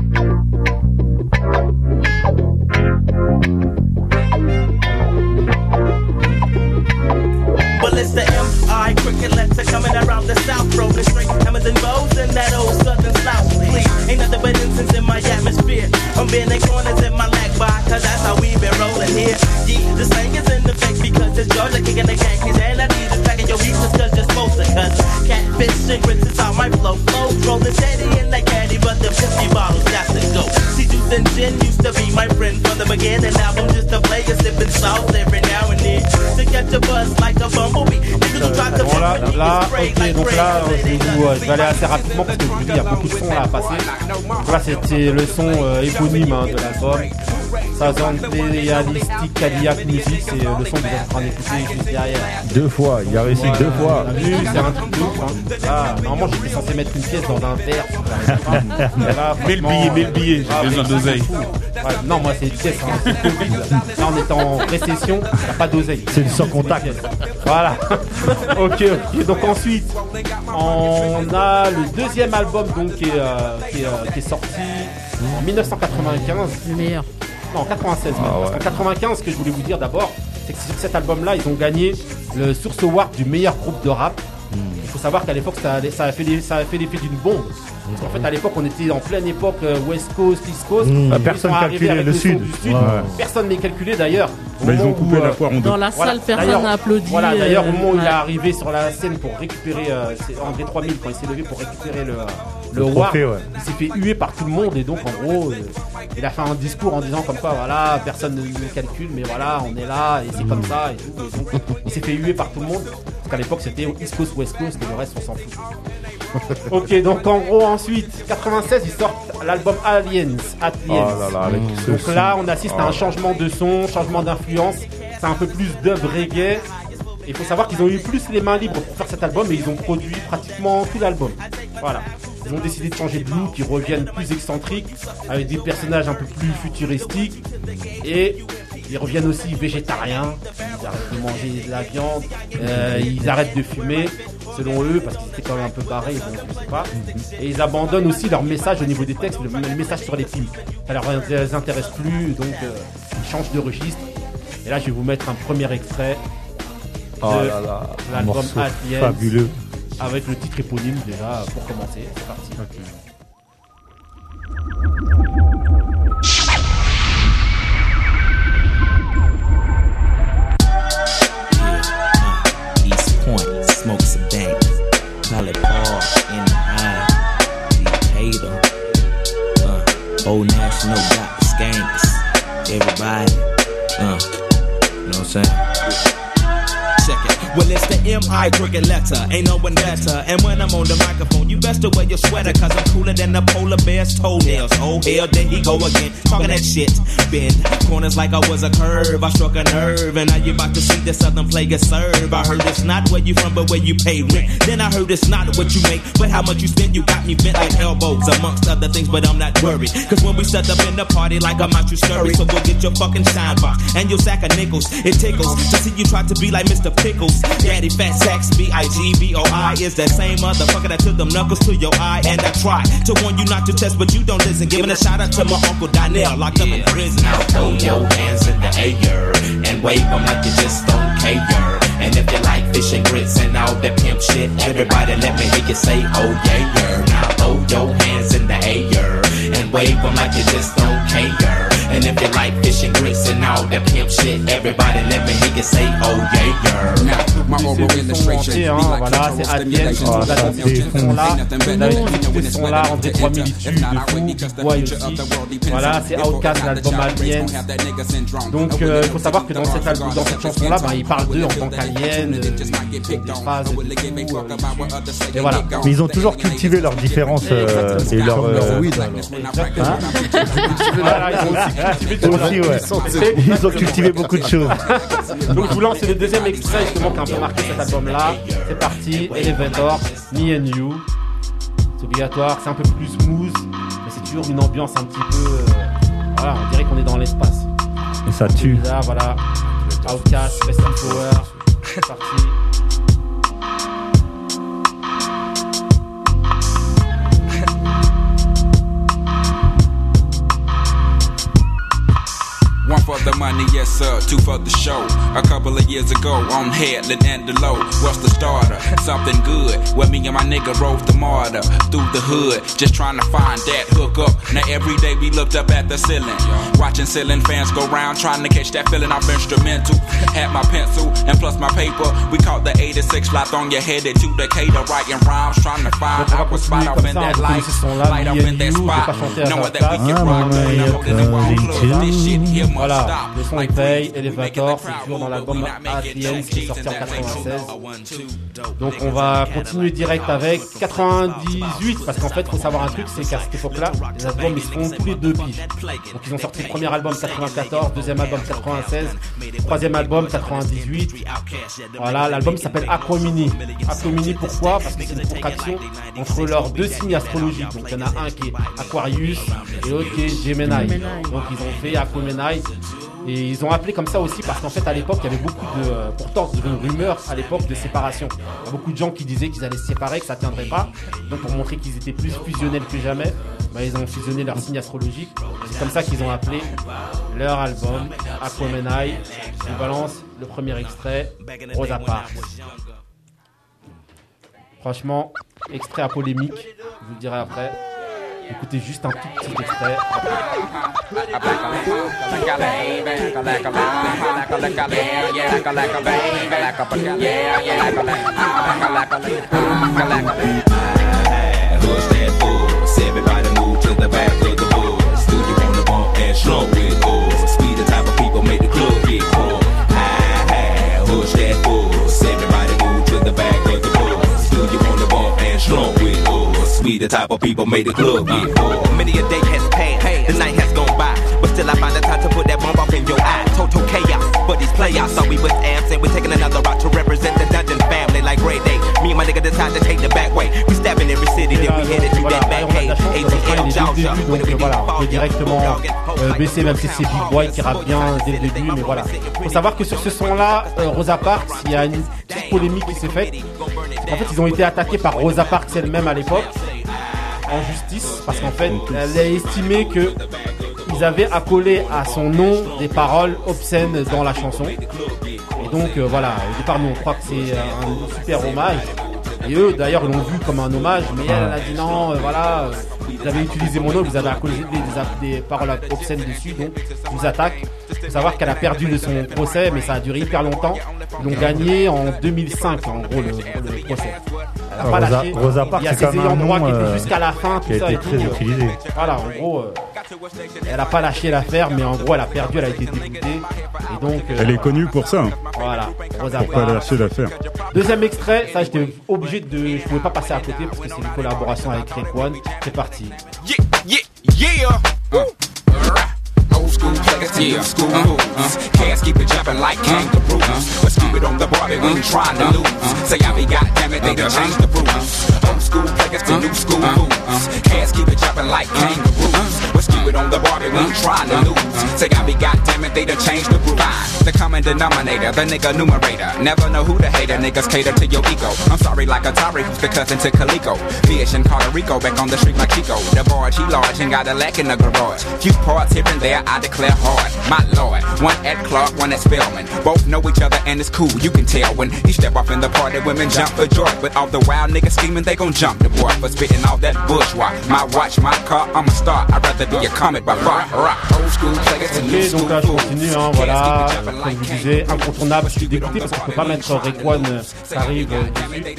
Coming around the south, rolling straight hammers and bows in that old southern south. Please, ain't nothing but incense in my atmosphere. I'm bending corners in my lag by, cause that's how we been rolling here. Yeah, the slang is in the effect because it's Georgia kicking the Yankees, and I need to pack your weakness cause you're supposed to. Cause catfish and grits is how my flow flows. Rolling steady in that caddy, but the 50 bottles got to go. And gin used to be my friend from the beginning. Now I'm just a player sipping sauce every now and then. To catch a buzz like a bumblebee. Niggas who try to Bon là, ok, donc là, je vais, vous, euh, je vais aller assez rapidement parce que je vous dis, il y a beaucoup de sons à passer. Donc là, c'était le son euh, éponyme hein, de l'album. Sazan Realistic Cadillac Music, c'est euh, le son que vous êtes en train d'écouter juste derrière. Deux fois, il a réussi deux fois. Vu, c'est un truc de ouf. Hein. Là, normalement, j'étais censé mettre une pièce dans un verre. Mets le billet, mets le billet, j'ai ah, besoin d'oseille. Ouais, non, moi, c'est une pièce. Hein. Là, on est en récession, y a pas d'oseille. C'est du sans contact. Voilà. ok, ok. Donc ensuite, on a le deuxième album donc qui est, euh, qui est, euh, qui est sorti en 1995. Le meilleur. Non, en 96 même. Ah ouais. Parce qu'en 95, ce que je voulais vous dire d'abord, c'est que sur cet album-là, ils ont gagné le Source Award du meilleur groupe de rap. Hmm. Il faut savoir qu'à l'époque, ça, ça a fait les- ça a fait l'effet d'une bombe. Parce qu'en fait, à l'époque, on était en pleine époque euh, West Coast, East Coast. Mmh. Ils Personne calculait le son Sud. Ouais. Personne n'est calculé d'ailleurs. Au Bah, Ils ont coupé où, la euh, poire en deux. Dans la voilà. salle, personne n'a applaudi. Voilà, d'ailleurs, euh, au moment où il est arrivé sur la scène pour récupérer, euh, c'est André 3000, quand il s'est levé pour récupérer le, le, Le award, trophée, ouais. il s'est fait huer par tout le monde et donc en gros, euh, il a fait un discours en disant comme quoi, voilà, personne ne nous calcule, mais voilà, on est là et c'est comme ça et tout. Et donc, il s'est fait huer par tout le monde parce qu'à l'époque c'était East Coast, West Coast et le reste on s'en fout. ok, donc en gros, ensuite, 96, ils sortent l'album Aliens. Aliens. Oh là là, avec ce Donc là, on assiste à Oh. un changement de son, changement d'influence. C'est un peu plus dub reggae. Il faut savoir qu'ils ont eu plus les mains libres pour faire cet album et ils ont produit pratiquement tout l'album. Voilà. Ils ont décidé de changer de look, ils reviennent plus excentriques, avec des personnages un peu plus futuristiques. Et ils reviennent aussi végétariens. Ils arrêtent de manger de la viande. Euh, ils arrêtent de fumer, selon eux, parce qu'ils étaient quand même un peu barrés, donc je sais pas. Et ils abandonnent aussi leur message au niveau des textes, le, le message sur les films. Ça leur les intéresse plus, donc euh, ils changent de registre. Et là, je vais vous mettre un premier extrait Oh de là là, un l'album fabuleux. Avec le titre éponyme déjà pour commencer. C'est parti. East Point, smoke some dank. Call it Paul in the eye. Hater. Uh, Old National got the skanks. Everybody. Uh, you know what I'm saying? Check it. Well, it's the M.I. cricket letter. Ain't no one better. And when I'm on the microphone, you best to wear your sweater, cause I'm cooler than the polar bear's toenails. Oh, hell, there he go again. Talking that shit. Bend corners like I was a curve. I struck a nerve, and now you about to see the southern player serve. I heard it's not where you from, but where you pay rent. Then I heard it's not what you make, but how much you spend. You got me bent like elbows, amongst other things, but I'm not worried. Cause when we set up in the party, like I'm out you scurry. So go get your fucking shine box and your sack of nickels. It tickles to see you try to be like Mr. Pickles. Daddy Fat Sacks, B-I-G-B-O-I is that same motherfucker that took them knuckles to your eye. And I try to warn you not to test, but you don't listen. Giving a shout out to my uncle Donnell, locked up in prison. Now throw your hands in the air and wave them like you just don't care. And if you like fish and grits and all that pimp shit, everybody let me hear you say, oh yeah, yeah. Now throw your hands in the air and wave them like you just don't care. And if you like fish and grits and all that pimp shit, everybody let me hear you say, oh yeah, son entier, hein, voilà, c'est Aliens, vous ça avez entendu ce son-là, défonce. vous avez écouté ce son-là, André 3000 tue, de fou, Big Boy aussi, voilà, c'est Outcast, l'album donc euh, il faut savoir que dans cette, album, dans cette chanson-là, bah, il parle d'eux en tant qu'aliens, euh, il fait des phrases et tout, euh, et voilà. Mais ils ont toujours cultivé leurs différences euh, et euh, alors. Hein Voilà, ils ont aussi Aussi, ouais. Ils ont cultivé beaucoup de choses. Donc je vous lance le deuxième extrait justement qui a un peu marqué cet album-là. C'est parti, Elevator, Me and You. C'est obligatoire, c'est un peu plus smooth, mais c'est toujours une ambiance un petit peu... euh, voilà, on dirait qu'on est dans l'espace. Et ça tue. Là, voilà. Outcast, Western Power. C'est parti. The money, yes sir, two for the show. A couple of years ago, on Headland and the low, what's the starter? Something good. Where me and my nigga rode the martyr through the hood, just trying to find that hook up. Now every day we looked up at the ceiling, watching ceiling fans go round, trying to catch that feeling off instrumental. Had my pencil and plus my paper. We caught the 86 fly on your headed to Decatur, writing rhymes, trying to find Donc on our spot continuer off comme in that connaissez ce son-là, light, light up in that You, je vais pas spot. chanter Knowing that we can rock, and I'm holding the wrong club. This shit here must Voilà, stop. Le son il paye, Elevator, c'est toujours dans l'album ATN qui est sorti en 96. Donc on va continuer direct avec 98, parce qu'en fait, faut savoir un truc, c'est qu'à cette époque-là, les albums ils se font tous les deux piges. Donc ils ont sorti le premier album 94, deuxième album 96, troisième album 98. Voilà, l'album s'appelle Aquamini. Aquamini pourquoi Parce que c'est une contraction entre leurs deux signes astrologiques. Donc il y en a un qui est Aquarius. Et l'autre qui est Gemini. Donc ils ont fait Aquamini. Et ils ont appelé comme ça aussi parce qu'en fait à l'époque il y avait beaucoup de euh, pourtant de rumeurs à l'époque de séparation. Beaucoup de gens qui disaient qu'ils allaient se séparer, que ça tiendrait pas. Donc pour montrer qu'ils étaient plus fusionnels que jamais, bah, ils ont fusionné leurs signes astrologiques. C'est comme ça qu'ils ont appelé leur album Aquamanai. Je vous balance le premier extrait, Rosa Parks. Franchement, extrait à polémique, je vous le dirai après. Écoutez juste un tout petit extrait. People make the club get full. Many a day has passed, the night has gone by, but still I find the time to put that bomb off in your eye. Total chaos, but these playoffs, so we with amps and we're taking another route to represent the dungeon family like Grey Day. Me and my nigga decide to take the back way. We stabbing every city, then we headed to Voilà, that back ATL Georgia, donc euh, voilà, on peut directement euh, baisser, même si c'est Big Boy qui rappe bien dès le début, mais voilà. Faut savoir que sur ce son-là, euh, Rosa Parks, il y a une petite polémique qui s'est faite. En fait, ils ont été attaqués par Rosa Parks elle-même à l'époque, en justice, parce qu'en fait, elle a estimé que ils avaient accolé à son nom des paroles obscènes dans la chanson. Et donc euh, voilà, au départ nous on croit que c'est un super hommage. Et eux d'ailleurs l'ont vu comme un hommage, mais elle, elle a dit non, euh, voilà, euh, vous avez utilisé mon nom, vous avez accolé des, des- des paroles obscènes dessus, donc je vous attaque. Faut savoir qu'elle a perdu de son procès, mais ça a duré hyper longtemps. Ils l'ont gagné en 2005 en gros le, le procès. Elle a pas Rosa- lâché. Rosa Parks, Il y a ses ayants droit qui étaient euh, jusqu'à la fin, tout qui a ça été et très tout. utilisé. Voilà, en gros, euh, elle a pas lâché l'affaire, mais en gros, elle a perdu, elle a été dégoûtée. Et donc, euh, Elle est connue pour ça. hein. Voilà, Rosa Pour pas Parks. lâcher l'affaire. Deuxième extrait, ça j'étais obligé de, je pouvais pas passer à côté parce que c'est une collaboration avec One. C'est parti. Yeah, yeah, yeah. Uh, School players to new school uh-huh. moves. Cats keep it jumping like uh-huh. kangaroos. Let's keep it on the Barbie, we ain't uh-huh. trying to lose. Say, I be goddamn it, they done changed the rules. Old school players to new school moves. Cats keep it jumping like kangaroos. Keep it on the ain't trying to lose. Say, I be goddamn it, they done changed the rules. The common denominator, the nigga numerator. Never know who to hater, niggas cater to your ego. I'm sorry, like Atari, who's the cousin to Calico. Fish in Puerto Rico, back on the street like Chico. The barge, he large and got a lack in the garage. Few parts here and there, I declare hard. My lord, one at Clark, one at Spellman. Both know each other and it's cool, you can tell when he step off in the party, women jump for joy. But all the wild niggas scheming, they gon' jump the boy for spitting all that bourgeois. My watch, my car, I'm a star. I'd rather be a Ok, donc là je continue, hein, voilà, euh, comme je vous disais, incontournable, je suis dégoûté parce qu'on peut pas mettre Rayquan, euh, ça arrive. euh.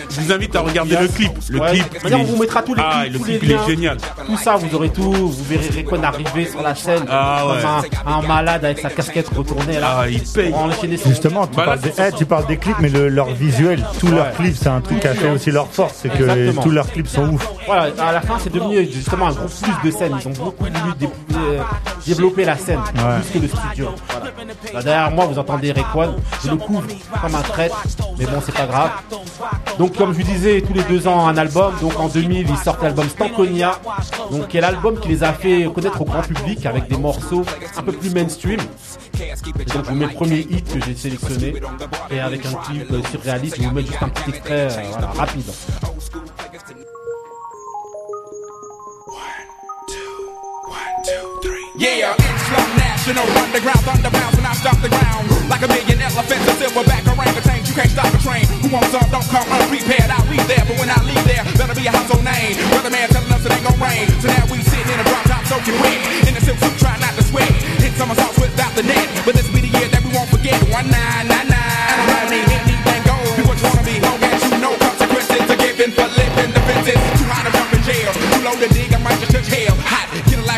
Je vous invite à regarder le clip. Le Ouais. clip. D'ailleurs, on vous mettra tous les Ah, clips, le tous clip, les il est génial. Tout ça, vous aurez tout, vous verrez Rayquan arriver sur la scène Ah, comme ouais. un, un malade avec sa casquette retournée là. Ah, il paye. Pour enchaîner son- Justement, tu, Bah, là, parles des, eh, tu parles des clips, mais le- leur visuel, tous leurs clips, c'est un truc qui a fait aussi leur force, c'est que Exactement. tous leurs clips sont ouf. Voilà, à la fin, c'est devenu justement un gros plus de scènes. Ils ont beaucoup voulu dé- euh, développer la scène Ouais. plus que le studio. Voilà. Là, derrière moi, vous entendez Rayquan. Je le couvre comme un traître, mais bon, c'est pas grave. Donc, comme je vous disais, tous les deux ans un album. Donc, en 2000, ils sortent l'album Stankonia, donc qui est l'album qui les a fait connaître au grand public avec des morceaux un peu plus mainstream. Et donc, je vous mets le premier hit que j'ai sélectionné et avec un clip surréaliste. Je vous mets juste un petit extrait, euh, voilà, rapide. Yeah, it's Slum National Underground Thunderbounds when I stop the ground. Like a million elephants, a silverback orangutans You can't stop the train. Who wants some, don't come unprepared. I'll be there, but when I leave there Better be a household name. Weatherman telling us it ain't gon' rain. So now we sitting in a drop top soaking wet. In a silk suit trying not to sweat. Hit somersaults without the net. But this be the year that we won't forget. One nine nine nine. And around me anything goes. Be what you wanna be Long as you know consequences are For living the Too high to jump in jail. Too low to dig, I might just touch hell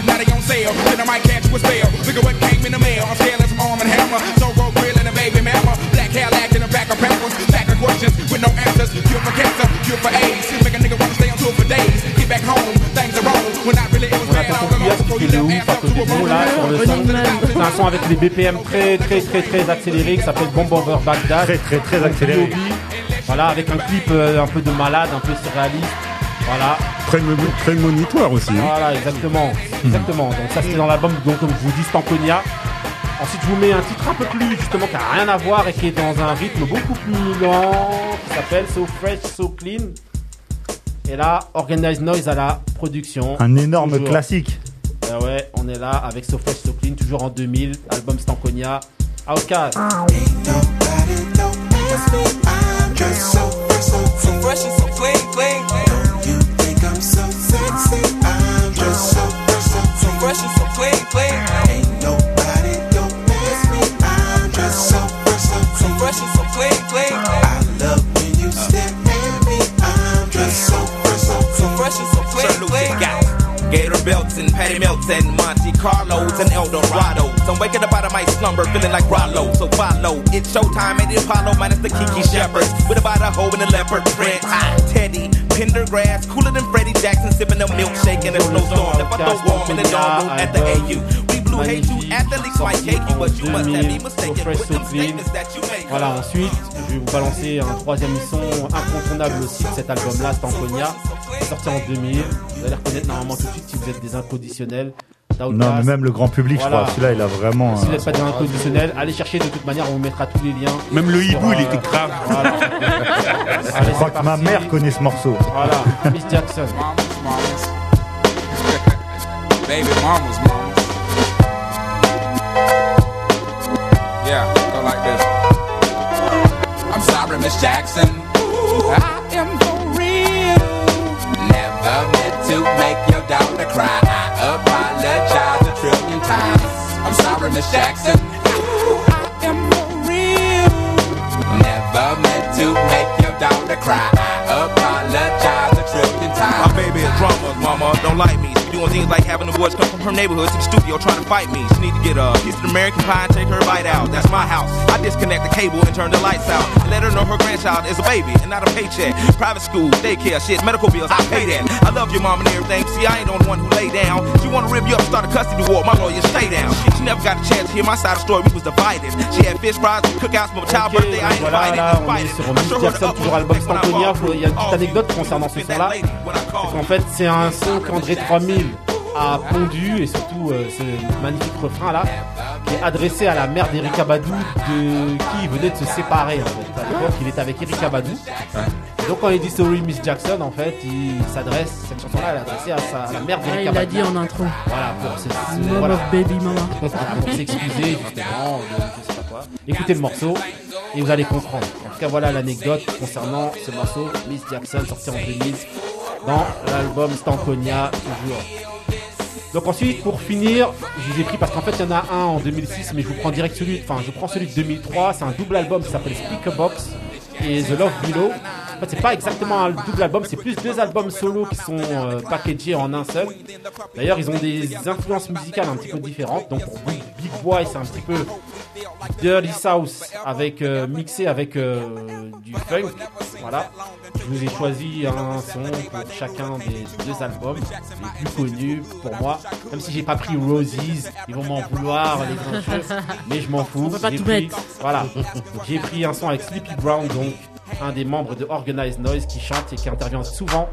now they on sale Then I might catch you a spell. Look at what came in the mail. I'm scaling some arm and hammer. So roll grill and a baby mama. Black hair acting a back of backwards Back of questions with no answers. Cure for cancer, cure for AIDS. Make a nigga wanna stay on tour for days. Get back home, things are wrong. When I really it was bad all along Before you Il est left ouf ass à up côté to a de nous là sur le son. C'est un son avec les BPM très très très très accélérés qui s'appelle Bomb Over Baghdad. Très, très, très accéléré. Voilà, avec un clip euh, un peu de malade, un peu surréaliste. Voilà. Prémonitoire aussi. hein. Voilà, exactement. Exactement. Donc ça c'était dans l'album, donc comme je vous dis, Stankonia. Ensuite je vous mets un titre un peu plus justement qui n'a rien à voir et qui est dans un rythme beaucoup plus lent, qui s'appelle So Fresh, So Clean. Et là, Organized Noise à la production. Un énorme Toujours. classique. Ah ouais, on est là avec So Fresh, So Clean, toujours en 2000, album Stankonia. Outcast. Just belts and patty melts and Monte Carlos and Eldorados. I'm waking up out of my slumber feeling like Rollo. So follow. It's showtime at the Apollo minus the Kiki Shepherds. With about a hoe and a leopard print. Ah, Teddy, Pendergrass, cooler than Freddie Jackson, sipping a milkshake in a snowstorm. If I throw warm in the dorm at the AU. We blew hey you athletes like cakey, but you must have me 2000, So mistaken Fresh, with So them Clean. statements that you make. Voilà, ensuite, je vais vous balancer un troisième son incontournable aussi de cet album-là, est sorti en 2000. Vous allez reconnaître normalement tout de suite si vous êtes des inconditionnels. Non, mais même le grand public, je crois. Celui-là, il a vraiment. Si vous n'êtes pas des inconditionnels, allez chercher de toute manière, on vous mettra tous les liens. Même le hibou, il euh, était grave. Voilà. Je crois que ma mère connaît ce morceau. Voilà, Miss Jackson. Baby mamas, Yeah, go like this. I'm sorry, Miss Jackson. I am for real. Never meant to make your daughter cry. I apologize a trillion times. I'm sorry, Miss Jackson. I am for real. Never meant to make your daughter cry. I apologize a trillion times. My baby is drama, mama, don't like me. Doing things like having the boys come from her neighborhood to the studio trying to fight me. She need to get a piece of American pie and take her bite out. That's my house. I disconnect the cable and turn the lights out. And let her know her grandchild is a baby and not a paycheck. Private school, daycare, shit, medical bills, I pay that. I love your mom and everything. See, I ain't the only one who lay down. She wanna rip you up, start a custody war. My lawyer, stay down. She never got a chance to hear my side of the story. We was divided. She had fish fries, cookouts for my child Ok, birthday. I ain't voilà, invited. là, on est sur Miss Jackson, toujours album Stankonia. Faut- Il y a une petite anecdote concernant ce son-là. Qu'en fait, c'est un son qu'André 3000 a pondu et surtout euh, ce magnifique refrain là qui est adressé à la mère d'Erika Badou de qui il venait de se séparer en fait. À l'époque, il était avec Erika Badou. Donc quand il dit Sorry Miss Jackson, en fait, il s'adresse cette chanson-là, elle est adressée à, sa- à la mère Ouais, d'Erika il l'a Badou. dit en intro. Voilà, pour se, se- Mom voilà. of baby mama. Voilà, pour s'excuser justement de je sais pas quoi. Écoutez le morceau et vous allez comprendre. En tout cas, voilà l'anecdote concernant ce morceau Miss Jackson sorti en 2000 dans l'album Stankonia toujours. Donc ensuite, pour finir, je vous ai pris parce qu'en fait il y en a un en 2006, mais je vous prends direct celui, enfin je prends celui de 2003. C'est un double album qui s'appelle Speaker Box et The Love Below. En fait, c'est pas exactement un double album, c'est plus deux albums solo qui sont euh, packagés en un seul. D'ailleurs, ils ont des influences musicales un petit peu différentes. Donc pour Big Boy, c'est un petit peu Dirty South avec euh, mixé avec euh, du funk. Voilà. Je vous ai choisi un son pour chacun des deux albums les plus connus pour moi. Même si j'ai pas pris Roses, ils vont m'en vouloir les mais je m'en fous. On peut pas J'ai tout pris- mettre. Voilà. J'ai pris un son avec Sleepy Brown donc un des membres de Organized Noise qui chante et qui intervient souvent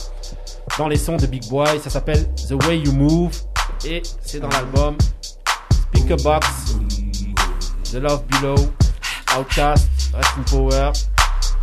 dans les sons de Big Boy. Ça s'appelle The Way You Move et c'est dans l'album Speaker Box, The Love Below, Outcast, Rest in Power.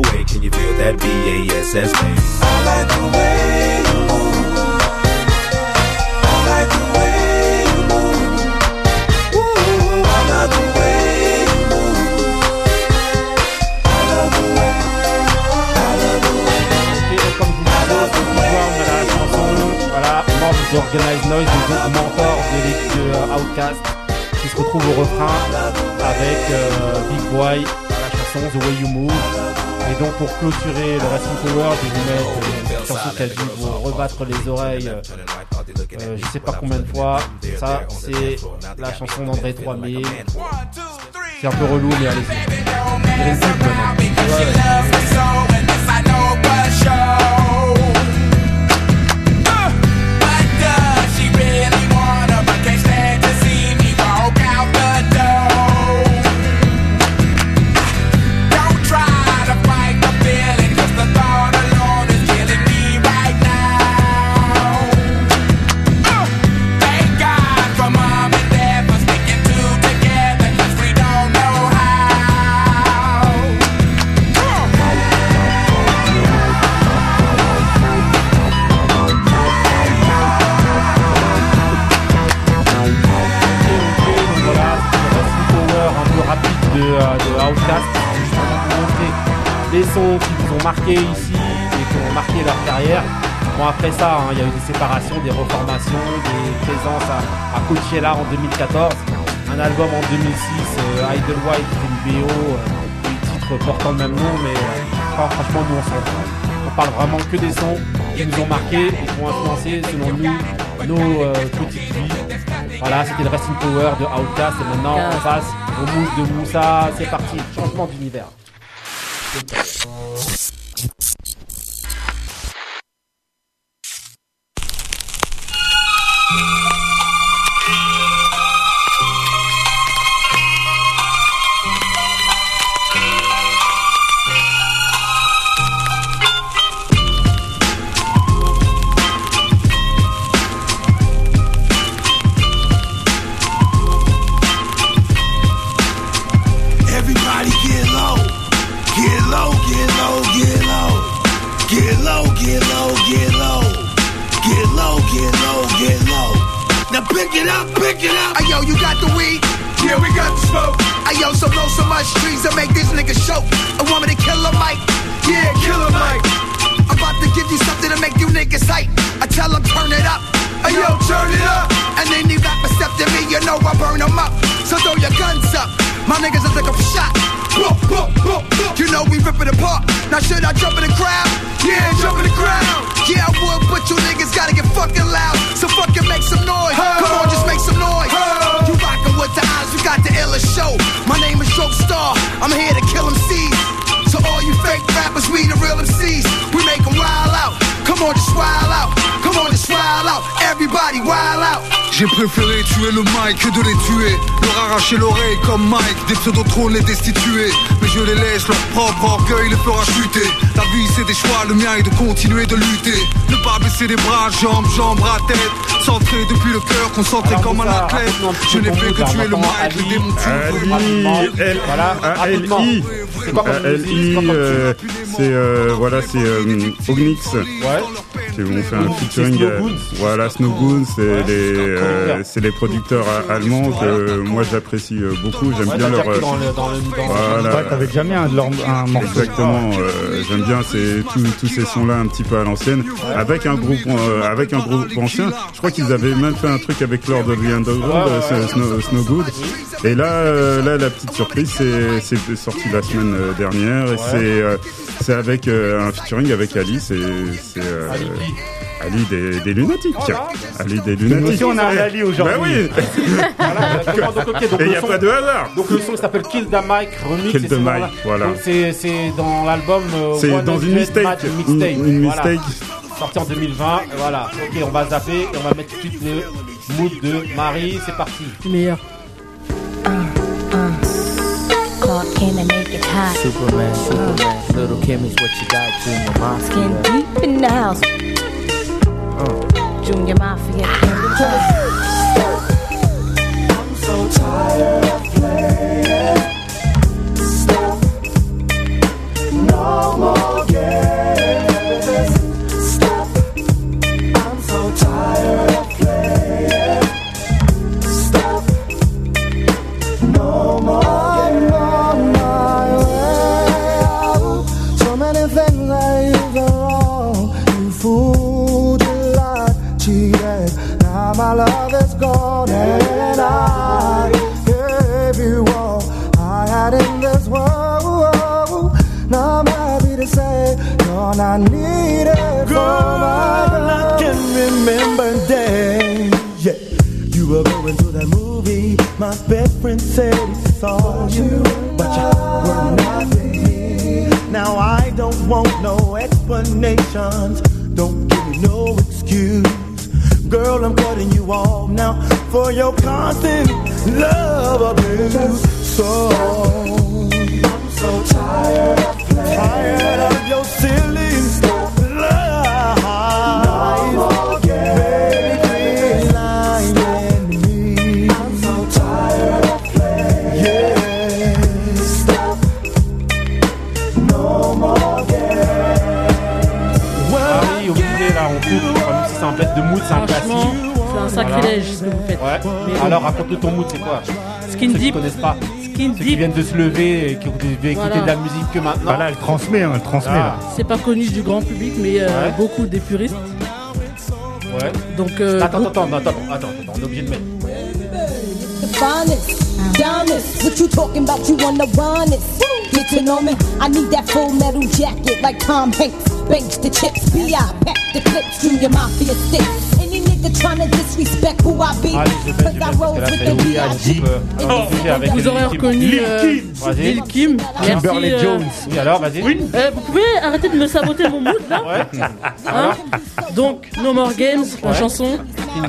can you feel that BASS? I like the way you move. I like the way you move. Ooh, I love the way you move. I love the way. I love the way. Et comme je vous disais, Sleepy Brown à la chanson, voilà, membre d'Organized Noise, donc mentor de, l'équipe de Outcast, qui se retrouve au refrain avec euh, Big Boy à la chanson The Way You Move. Et donc pour clôturer le in Power, je vais vous mettre euh, une chanson qui a vous rebattre les oreilles, euh, euh, je sais pas combien de fois. Ça, c'est la chanson d'André 3000. C'est un peu relou, mais allez-y. Sons qui vous ont marqué ici et qui ont marqué leur carrière. Bon après ça, hein, il y a eu des séparations, des reformations, des présences à, à Coachella en 2014, un album en 2006, euh, Idle White, qui est une BO, euh, des titres portant le même nom, mais euh, enfin, franchement nous on s'en. On parle vraiment que des sons qui nous ont marqué et qui ont influencé selon nous nos euh, petites vies. Voilà, c'était le Resting Power de Outcast et maintenant on passe au move de Moussa. C'est parti, changement d'univers. Goodbye. Make you niggas hype. I tell them turn it up. yo turn it up. And any rapper step to me, you know I burn them up. So throw your guns up. My niggas are looking for shot. Boom, boom, boom, boom. You know we rip it apart. Now should I jump in the crowd? Yeah, jump in the crowd. Yeah, I would, but you niggas gotta get fucking loud. So fucking make some noise. Come on, just make some noise. You rockin' with the eyes, you got the illest show. My name is Joke Star. I'm here to kill MCs. So all you fake rappers, we the real MCs. We make them wild out. Come on, just wild out. Come on, wild out. Everybody wild out. J'ai préféré tuer le mic que de les tuer. Leur arracher l'oreille comme Mike. Des pseudo-trônes les destituer. Mais je les laisse, leur propre orgueil les fera chuter. La vie c'est des choix, le mien est de continuer de lutter. Ne pas baisser les bras, jambes, jambes, bras, tête. Centré depuis le cœur, concentré comme un athlète. Je n'ai fait que tuer le mic, le démonter Voilà, rapidement. ALI, C'est quoi C'est euh, c'est euh, voilà, c'est euh, Ognix. Ouais. Qui ont fait un featuring. euh. Voilà, Snow c'est les, euh, c'est les producteurs allemands que moi j'apprécie euh, beaucoup. J'aime bien leur. voilà. T'avais mis un, morceau. Exactement, j'aime bien ces, tous, ces sons-là un petit peu à l'ancienne, avec un groupe, avec un groupe ancien. Je crois qu'ils avaient même fait un truc avec Lord of the Underground. Snow, Good. Et là, là, la petite surprise, c'est sorti la semaine dernière, et c'est c'est avec un featuring avec Ali, c'est c'est Ali Ali des, des lunatiques. Ali des Nous lunatiques. aussi, on a un Ali aujourd'hui. Bah oui. Voilà, exactement. Donc, ok, donc Et il le n'y a son- pas de hasard. Donc le son s'appelle Kill the Mike Remix. Kill et the c'est dans Mike, voilà. C'est c'est dans l'album. euh, C'est dans une mistake, une- mixtape. une Voilà. mistake. Sorti en 2020. et Voilà. Ok, on va zapper et on va mettre tout de suite le mood de Marie. C'est parti. Meilleur. Clark came and make it hot. Superman, Superman, little Kim is what you got, Junior. Skin deep in the house. Junior Mafia. Ah. I'm so tired movie. My best friend said he saw you, but you were not me. Now I don't want no explanations. Don't give me no excuse. Girl, I'm cutting you off now for your constant love abuse. So I'm so tired of playing. Tired of De mood, c'est un classique. c'est un sacrilège ce que vous faites. Ouais. Mais. Alors raconte-nous ton mood, c'est quoi? Skin Ceux qui Deep. connaissent pas. Skin Ceux qui viennent de se lever et qui ont écouter Voilà. de la musique que maintenant. Bah là, elle transmet, hein, elle transmet. Ah. là. C'est pas connu du grand public, mais euh, Ouais. beaucoup des puristes. Ouais. Donc, euh, Attends, attends, attends, attends, attends, attends, on est obligé de mettre. The finest, diamonds. What you talking about? You wanna run it? Get to know me. I need that full metal jacket like Tom Hanks. Banks the chips, B.I. The clips, Mafia sticks. Any nigga disrespect who I be. Cause I with the obligé avec vous aurez reconnu Lil euh, Kim. Kimberly euh, Jones. Oui, alors, vas-y. Euh, vous pouvez arrêter de me saboter mon mood là Hein Donc, No More Games, la chanson.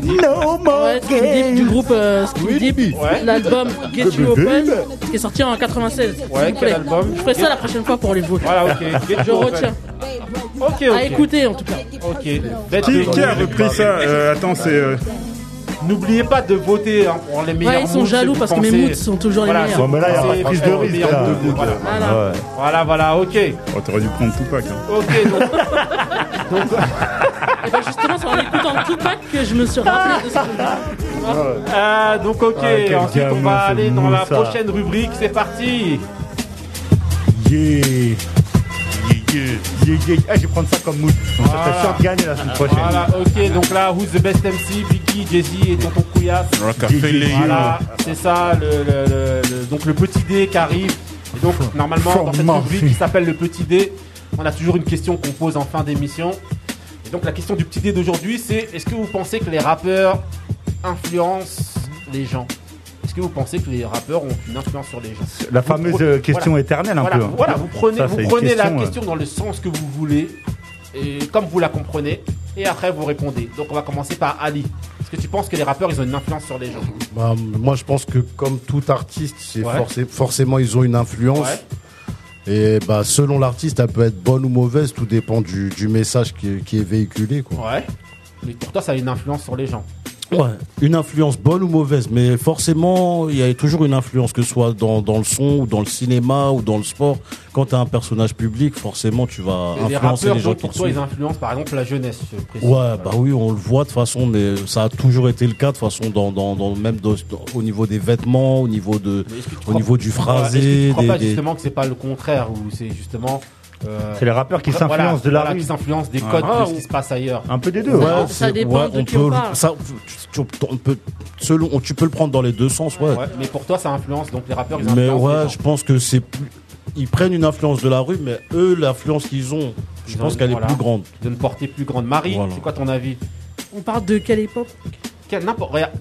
No More Deep du groupe euh, Skin Deep. L'album Get You Open, qui est sorti en 96. s'il Ouais, vous quel album Je ferai ça la prochaine fois pour les votes. Voilà, ok. Je retiens. Ok, ok. À écouter en tout cas. Ok. Qui, qui a repris ça Euh, Attends, c'est. euh, N'oubliez pas de voter hein, pour les meilleurs Ouais, ils sont moods, jaloux si parce que mes pensez- moods sont toujours les Voilà, meilleurs. Bon, mais là, y a c'est pas de prise de franchement risque, les meilleurs là. moods, Voilà. Voilà. Ouais. Voilà, voilà, ok. Oh, t'aurais dû prendre Tupac. Hein. Ok, donc. donc Et ben justement, c'est en écoutant Tupac que je me suis rappelé de ce truc-là. euh, donc, ok. Ah, quel Ensuite, on gamin, va ce aller dans la Moussa. prochaine rubrique. C'est parti. Yeah. Yeah, yeah. Ah, je vais prendre ça comme mood. Donc, ça Voilà. serait sûr de gagner la semaine prochaine. Voilà, ok. Donc là, Who's the Best MC Vicky, Jay-Z et Tonton Couillasse. Voilà, c'est ça, le, le- le- le- donc le petit dé qui arrive. Et donc, normalement, dans cette rubrique qui s'appelle le petit dé, on a toujours une question qu'on pose en fin d'émission. Et donc, la question du petit dé d'aujourd'hui, c'est est-ce que vous pensez que les rappeurs influencent les gens? Est-ce que vous pensez que les rappeurs ont une influence sur les gens La Vous fameuse prenez- question voilà. éternelle, un Voilà, peu. voilà, vous prenez, Ça, vous prenez la question, euh, question dans le sens que vous voulez, et comme vous la comprenez, et après vous répondez. Donc on va commencer par Ali. Est-ce que tu penses que les rappeurs ils ont une influence sur les gens Bah, moi, je pense que comme tout artiste, c'est Ouais. forcé- forcément ils ont une influence. Et bah, selon l'artiste, elle peut être bonne ou mauvaise, tout dépend du, du message qui, est- qui est véhiculé. Quoi. Ouais. Mais pour toi ça a une influence sur les gens. Ouais, une influence bonne ou mauvaise, mais forcément, il y a toujours une influence, que ce soit dans, dans le son ou dans le cinéma ou dans le sport. Quand tu as un personnage public, forcément, tu vas influencer les, les gens qui toi, ils influencent par exemple la jeunesse. Ouais, bah oui, on le voit de façon, mais ça a toujours été le cas de façon, dans, dans, dans même au niveau des vêtements, au niveau de, au niveau du phrasé. Je Est-ce crois pas justement que c'est pas le contraire ou c'est justement euh, c'est les rappeurs qui s'influencent de la rue. qui s'influencent des codes ah, de ce qui se passe ailleurs. Un peu des deux. Ouais, hein. ça dépend ouais, de tu, selon, tu peux le prendre dans les deux sens, ouais. mais pour toi, ça influence donc les rappeurs. Ils mais ouais, je pense que c'est plus, ils prennent une influence de la rue, mais eux, l'influence qu'ils ont, je pense qu'elle est plus grande. De ne porter plus grande. Marie, c'est quoi ton avis? On parle de quelle époque?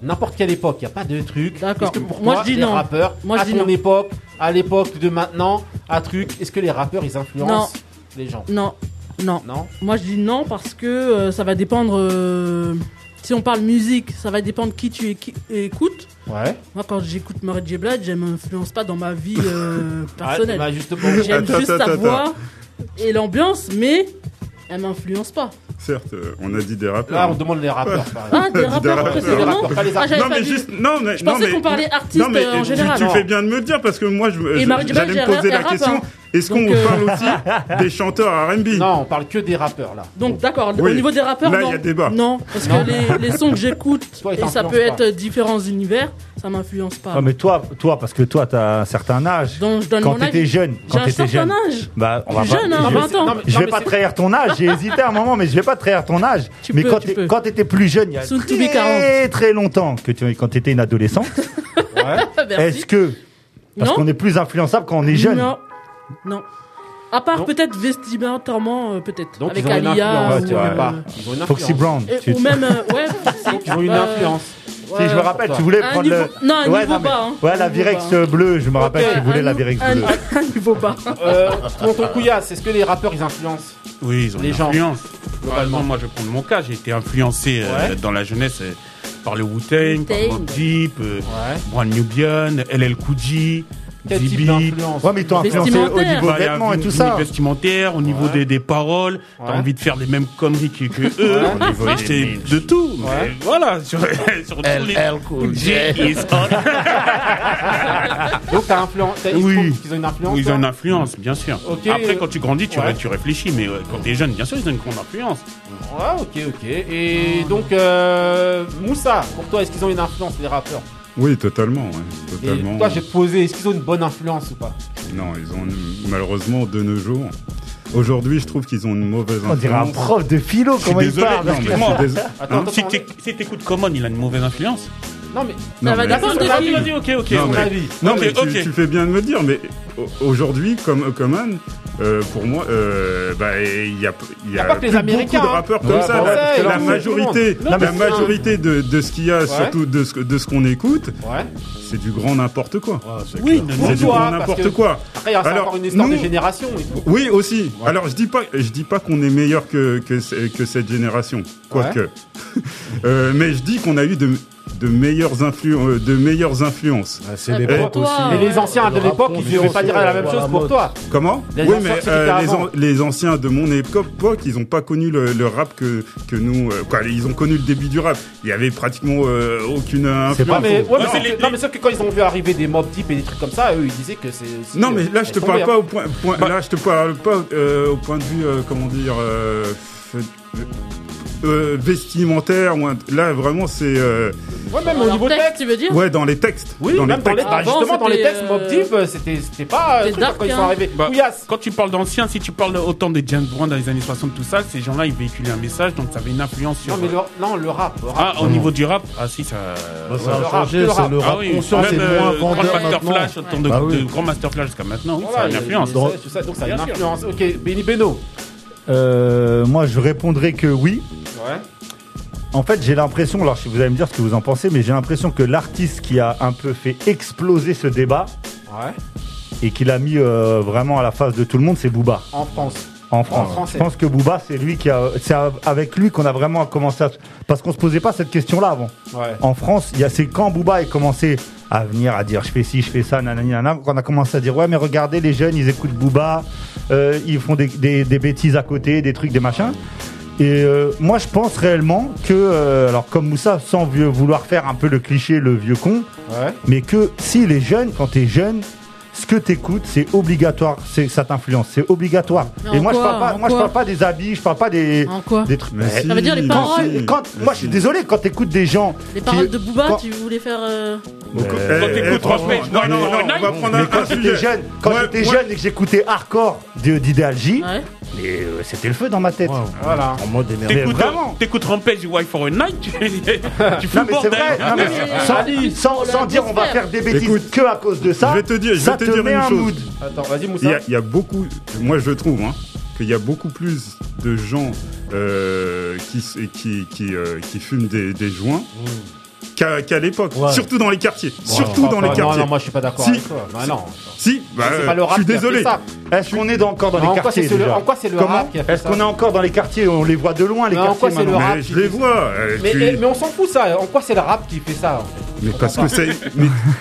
n'importe quelle époque, il n'y a pas de truc. D'accord. Moi je dis non. Rappeurs, Moi je à dis ton non. époque, à l'époque de maintenant, à truc, est-ce que les rappeurs ils influencent les gens? Non. Non. Non? Moi je dis non parce que euh, ça va dépendre. Euh, si on parle musique, ça va dépendre qui tu écoutes. Ouais. Moi quand j'écoute Murray J. Blige, elle m'influence pas dans ma vie euh, personnelle. Ah, bah, justement. J'aime juste sa voix et l'ambiance, mais elle m'influence pas. Certes, euh, on a dit des rappeurs. Là, on demande les rappeurs. Par ah, des rappeurs, précisément ah, Non, mais juste, non, mais, je pensais qu'on parlait artistes non, mais, euh, en général. Tu, tu fais bien de me le dire parce que moi, j'allais me poser la question. Hein. Est-ce qu'on euh... parle aussi des chanteurs R&B Non, on parle que des rappeurs là. Donc d'accord, au niveau des rappeurs, là, non. Y a débat. Non, parce que les, sons que j'écoute, ça peut être différents univers, ça m'influence pas. Non, mais toi, toi, parce que toi, t'as un certain âge. Donc je donne quand t'étais jeune, quand t'étais jeune. Âge. Bah, on va jeune, pas, hein, 20 ans. Non, mais, je vais pas trahir ton âge. J'ai hésité un moment, mais je ne vais pas trahir ton âge. Tu mais peux, quand t'étais plus jeune, il y a très très longtemps, que tu, quand t'étais une adolescente. Est-ce que parce qu'on est plus influençable quand on est jeune? Non. À part peut-être vestimentairement, euh, peut-être. Donc avec ils ou, Foxy. Brown. tu- ou même. ouais, euh, Ils ont une influence. Si, je me rappelle, tu voulais prendre le. non, un niveau non, mais- bas. Hein. ouais, la Virex bleue, je me rappelle, tu voulais la Virex bleue. Un, niveau bas. Euh, Tonton Couillasse, est-ce que les rappeurs ils influencent Oui, ils ont Les une gens. influence. Moi, je prends mon cas. J'ai été influencé euh, dans la jeunesse par le Wu-Tang, par Wu-Tang. Deep, euh, Nubian, LL Cool J, quel Zibi. type d'influence Ouais, mais ils influencé au niveau bah, vêtements et tout ça. vestimentaire, au niveau des, des paroles. T'as envie de faire les mêmes conneries que, que eux. Ouais. C'est de tout. Voilà, sur, sur tous les. Cool J is on. Donc t'as influence. Oui. Ils ont une influence. Oui, ils ont une influence, bien sûr. Okay. Après, quand tu grandis, tu, réfléchis, mais quand t'es jeune, bien sûr, ils ont une grande influence. Ouais, ok, ok. Et donc, euh, Moussa, pour toi, est-ce qu'ils ont une influence, les rappeurs? Oui, totalement. Ouais, toi, j'ai posé, est-ce qu'ils ont une bonne influence ou pas Non, ils ont malheureusement de nos jours. Aujourd'hui, je trouve qu'ils ont une mauvaise influence. On dirait un prof de philo, comment il parle Attends, Si t'écoutes écoutes Common, il a une mauvaise influence Non, mais. Non, mais... D'accord, vas-y, ok, ok. Non, mais, tu, fais bien de me dire, mais aujourd'hui, comme Common, euh, pour moi, euh, bah, il y a, pas que les beaucoup de rappeurs comme ça. La, majorité, la majorité de, ce qu'il y a, surtout de ce, qu'on écoute, c'est du grand n'importe quoi. oui, c'est du grand n'importe quoi. Après, il y a Alors, une histoire nous, de génération. Oui, aussi. Alors, je dis pas, je dis pas qu'on est meilleur que, cette génération, quoique. Euh, mais je dis qu'on a eu de euh, meilleures, influences. Ah, c'est l'époque aussi. Mais les anciens de l'époque, ils ne pas pas dire la même chose pour toi. Comment les Oui, mais euh, les, anciens de mon époque, ils n'ont pas connu le, rap que, que nous. Euh, quoi, ils ont connu le début du rap. Il y avait pratiquement euh, aucune influence. Pas, mais, non, mais les... sauf que quand ils ont vu arriver des mobs deep et des trucs comme ça, eux, ils disaient que c'est. Non, mais bah là, je te parle pas au point. Là, je te parle pas au point de vue, comment dire euh, vestimentaire. Là, vraiment, c'est. Euh, ouais, même au niveau texte, texte. tu veux dire Ouais, dans les textes. Oui, dans les textes. bah, justement, dans les textes, Mob Deep, euh, c'était pas. euh, c'était truc, quand ils sont hein. arrivés. Bah, Couillasse. quand tu parles d'anciens, si tu parles autant des James Brown dans les années 60, tout ça, ces gens-là, ils véhiculaient un message, donc ça avait une influence sur. Non, mais le, euh, non, le rap. Ah, au niveau du rap, ah si, ça. Bah, ça a le rap, changé, le c'est le rap ah conscient, c'est moins euh, Grand Master. Flash, autant bah de, Grand Master Flash jusqu'à maintenant, oui, ça a une influence. donc ça a une influence. Ok, Benny Beno. Euh, moi, je répondrai que oui. En fait, j'ai l'impression, alors vous allez me dire ce que vous en pensez, mais j'ai l'impression que l'artiste qui a un peu fait exploser ce débat et qui l'a mis euh, vraiment à la face de tout le monde, c'est Booba. En France en France. Je pense que Booba, c'est lui qui a, c'est avec lui qu'on a vraiment commencé à, parce qu'on se posait pas cette question-là avant. En France, il y a, c'est quand Booba a commencé à venir à dire je fais ci, je fais ça, nanani, nanana, qu'on a commencé à dire ouais, mais regardez les jeunes, ils écoutent Booba, euh, ils font des, bêtises à côté, des trucs, des machins. Et euh, moi, je pense réellement que, euh, alors comme Moussa, sans vouloir faire un peu le cliché, le vieux con, mais que si les jeunes, quand t'es jeune, ce que t'écoutes, c'est obligatoire, c'est ça t'influence, c'est obligatoire. Et moi, je parle pas, moi, je parle pas des habits, je parle pas des, en quoi des trucs. Ça veut dire les paroles. Moi, je suis désolé quand t'écoutes des gens. Les paroles de Booba, tu voulais faire. Euh, quand j'étais jeune, quand j'étais jeune et que j'écoutais hardcore d'Idéal J, euh, c'était le feu dans ma tête. Voilà. En mode T'écoutes. T'écoutes Rampage Wife for a Night, tu, tu fous non, mais c'est vrai. Sans, dire on va faire des bêtises que à cause de ça. Je vais te dire, une un chose. Mood. Attends, vas-y Moussa. Il y, a beaucoup, moi je trouve, hein, qu'il y a beaucoup plus de gens euh, qui, euh, qui, fument des, joints qu'à l'époque, surtout dans les quartiers, surtout dans les quartiers. Non, non, moi je suis pas d'accord si, bah, non. Si, bah, je suis désolé. Est-ce qu'on est encore dans les quartiers En quoi c'est le rap Est-ce qu'on est encore dans les quartiers On les voit de loin les quartiers. En quoi c'est le rap? Je les vois. Euh, eh, mais on s'en fout ça. En quoi c'est le rap qui fait ça mais parce que c'est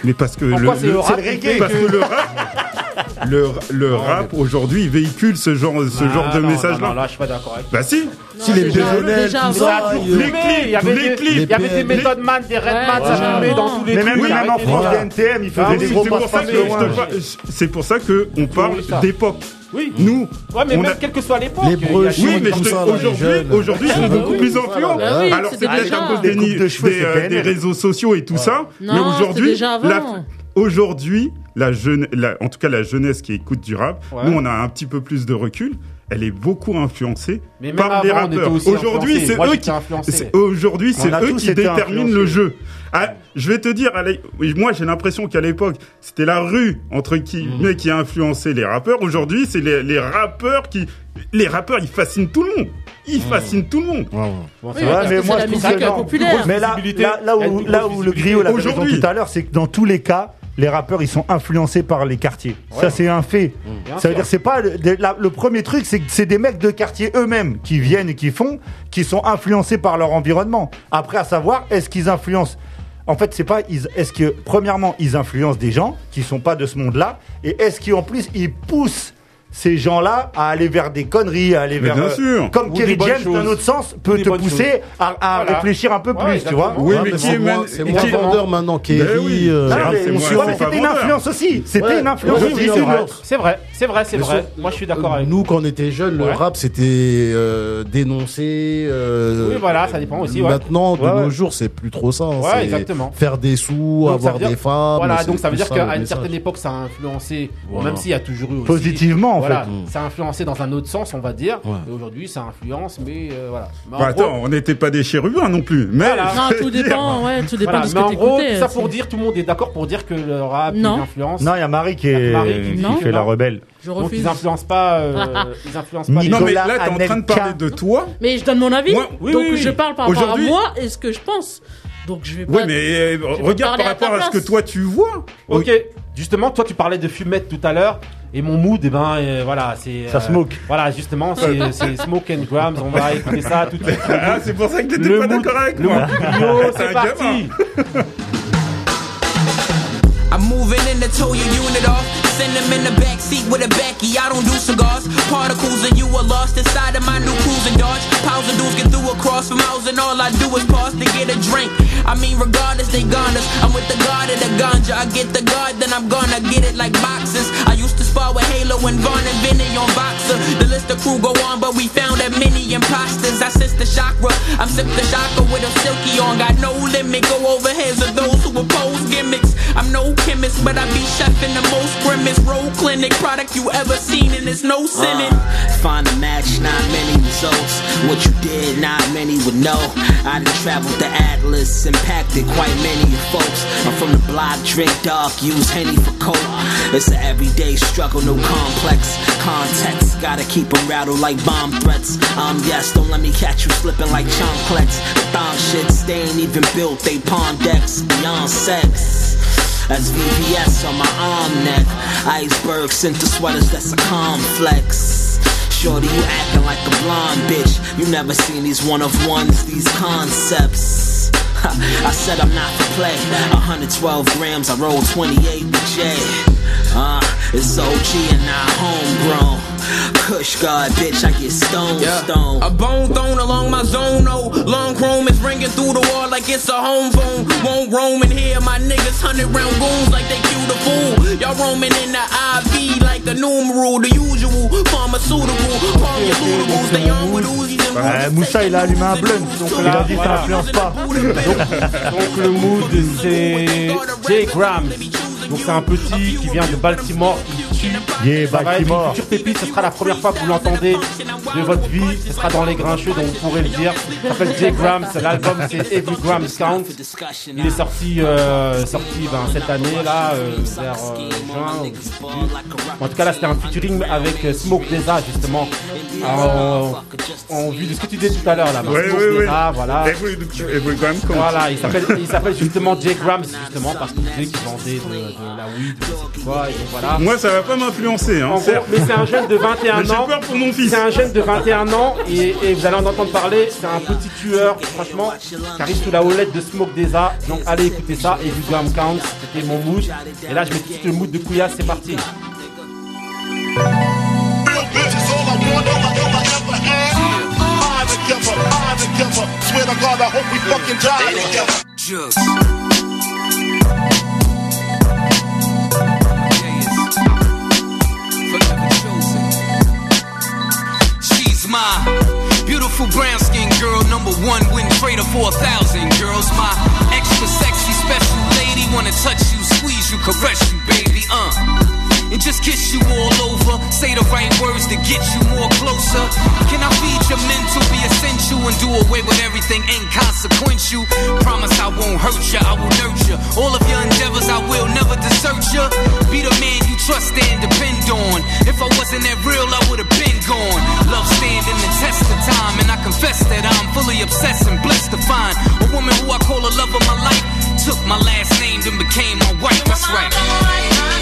mais, parce que le, le, rap, parce que le rap le, le rap aujourd'hui véhicule ce genre, ce genre ah, de message-là. Non, là, je suis pas d'accord avec Bah si Si les désolés, les clips, les clips. Il y avait des méthodes Man, des Redman, ça tombait dans tous les trucs. Mais même en France, les NTM, ils ah faisaient des gros passes C'est pour ça qu'on parle d'époque. Oui. Nous. Ouais, mais on même a... quelle que soit l'époque. Les breux, oui, mais aujourd'hui, aujourd'hui, ils sont ah, beaucoup plus influents. Bah oui, Alors c'est peut-être à cause des, des, de cheveux, des, euh, des, réseaux sociaux et tout ouais. ça. Non, mais aujourd'hui, la... aujourd'hui, la, jeune, la en tout cas la jeunesse qui écoute du rap, nous on a un petit peu plus de recul, elle est beaucoup influencée par avant, les rappeurs. Aujourd'hui, c'est eux qui, aujourd'hui, eux qui déterminent le jeu. Ah, je vais te dire, moi j'ai l'impression qu'à l'époque, c'était la rue entre guillemets mmh. qui a influencé les rappeurs. Aujourd'hui, c'est les, les rappeurs qui, les rappeurs, ils fascinent tout le monde il fascine mmh. tout le monde. Mais là, là, où, là où le griot l'a tout à l'heure, c'est que dans tous les cas, les rappeurs ils sont influencés par les quartiers. Ça c'est un fait. Mmh. Ça veut dire c'est pas le, le, premier truc c'est que c'est des mecs de quartier eux-mêmes qui viennent et qui font, qui sont influencés par leur environnement. Après à savoir est-ce qu'ils influencent en fait, c'est pas. Est-ce que premièrement ils influencent des gens qui sont pas de ce monde-là et est-ce qu'en plus ils poussent ces gens-là à aller vers des conneries, à aller vers bien euh, sûr. Comme Ou Kerry James d'un autre sens peut te pousser à, réfléchir un peu plus, tu vois. Oui, mais, qui est moins vendeur maintenant Kerry C'était une influence aussi. C'était une influence. aussi. C'est vrai, c'est vrai, c'est vrai. Moi, je suis d'accord euh, avec nous. Quand on était jeunes, le rap c'était euh, dénoncé. Oui, voilà, ça dépend aussi. Maintenant, de nos jours, c'est plus trop ça. Hein. Ouais, exactement. Faire des sous, avoir des femmes. Voilà, donc ça veut dire qu'à une certaine époque, ça a influencé. Même s'il y a toujours eu positivement voilà. Mm. Ça a influencé dans un autre sens, on va dire. Et aujourd'hui, ça influence, mais euh, voilà. Bah attends, on n'était pas des chérubins non plus. Mais voilà. non, tout dépend, tout dépend de ce en gros, tout ça pour dire, tout le monde est d'accord pour dire que le rap non. influence. Non, il y a Marie qui, est... Qui, fait la rebelle. Je refuse. Donc, ils influencent pas. Euh, ah. Ils influencent pas. Non, mais là, t'es en train de parler de toi. Mais je donne mon avis. Oui, donc, je parle par rapport à moi et ce que je pense. Donc, je vais pas. Oui, mais euh, regarde par rapport à, à, ce que toi tu vois. Ok. Justement, toi, tu parlais de fumette tout à l'heure et mon mood, et ben euh, voilà, c'est. Ça euh, smoke. Voilà, justement, c'est smoke and grams. On va écouter ça tout de suite. Ah, c'est pour ça que t'étais pas d'accord avec moi. Le c'est parti. I'm moving in the off. Send them in the back seat with a Becky. I don't do cigars. Particles and you are lost inside of my new cruising and dudes and do is pause. I mean, regardless, they gone us. I'm with the god of the ganja. I get the god, then I'm gonna get it like boxes. I used to spar with Halo and Vaughn and Vinny on Boxer. The list of crew go on, but we found that many imposters. I sense the chakra. I'm sip the chakra with a silky on. Got no limit. Go over heads of those who oppose gimmicks. I'm no chemist, but I be chefing the most grimace. Road clinic product you ever seen, and it's no sinning. Uh, find a match, not many results. What you did, not many would know. I done traveled the Atlas impacted quite many folks. I'm from the block, drink dark, use Henny for coke. It's an everyday struggle, no complex context. Gotta keep them rattled like bomb threats. Um, yes, don't let me catch you slipping like chomplets. Thong shits, they ain't even built, they pawn decks, beyond sex. That's VVS on my arm neck. Iceberg sent the sweaters, that's a complex. Shorty, you acting like a blonde bitch. You never seen these one of ones, these concepts. I said I'm not for play. 112 grams, I roll 28 with J. Uh, it's OG and not homegrown. Kush God, bitch, I get stoned, Yeah. stoned. A bone thrown along my zone, oh. Long chrome is ringing through the wall like it's a home phone. Won't roam in here, my niggas hundred round goons like they cue the fool. Y'all roaming in the IV like the numeral, the usual pharmaceutical. Palm your lootables, they on with Uzis and Ouais, Moussa, il a allumé un blunt. Il a dit ça influence pas. Donc le mood c'est Jay Grams. Donc c'est un petit qui vient de Baltimore qui tue. Yeah, Ça va être Baltimore. une future pépite, ce sera la première fois que vous l'entendez de votre vie. Ce sera dans les grincheux, donc vous pourrez le dire. Il s'appelle Jay Grams. L'album c'est Every Grams Count. Il est sorti, euh, sorti ben, cette année là, euh, vers euh, juin. En tout cas là c'était un featuring avec Smoke Deza justement. En, en vue de ce que tu disais tout à l'heure là. Smoke ouais, ouais. Deza, voilà. Every, every gram compte. Voilà, il s'appelle, il s'appelle justement Jay Grams, justement, parce qu'il disait qu'il vendait de, de la weed, quoi, et donc voilà. Moi, ça va pas m'influencer. Hein, En gros, certes. mais c'est un jeune de 21 Mais j'ai ans. peur pour mon fils. C'est un jeune de 21 ans, et, et vous allez en entendre parler. C'est un petit tueur, franchement, qui arrive sous la houlette de Smoke Deza. Donc allez écouter ça, et du Gram Count, c'était mon mood. Et là, je mets tout le mood de Couillasse, c'est parti. Swear to God, I hope we fucking die together. She's my beautiful brown skin girl, number one win trader for a thousand girls. My extra sexy special lady, wanna touch you, squeeze you, caress you, baby, uh. And just kiss you all over, say the right words to get you more closer. Can I feed your mental, be essential, and do away with everything inconsequential? Promise I won't hurt ya, I will nurture all of your endeavors. I will never desert ya. Be the man you trust and depend on. If I wasn't that real, I would have been gone. Love standing the test of time, and I confess that I'm fully obsessed and blessed to find a woman who I call the love of my life. Took my last name, then became my wife. That's right.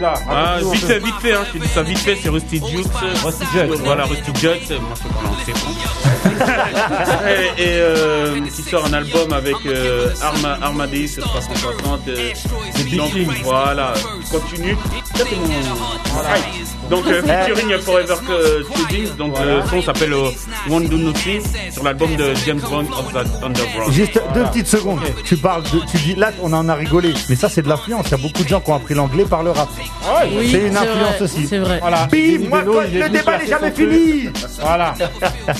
là Ah, vite fait, vite fait, hein, je te dis ça vite fait, c'est Rusty Jukes. Rusty Jukes. Voilà, Rusty Jukes, moi je peux et et euh, qui sort un album avec euh, Arma, Armadeus 360. Euh, donc, voilà, continue. Voilà. Donc, euh, featuring Forever euh, Trading, donc Voilà. le son s'appelle euh, Won't Do Nothing sur l'album de James Bond of the Underground. Juste deux petites secondes. Tu parles de, tu dis là, on en a rigolé, mais ça c'est de l'influence. Il y a beaucoup de gens qui ont appris l'anglais par le rap. Oui, c'est une influence vrai, aussi. c'est vrai. Voilà. Bim, moi, quoi, le débat n'est jamais fini. Voilà.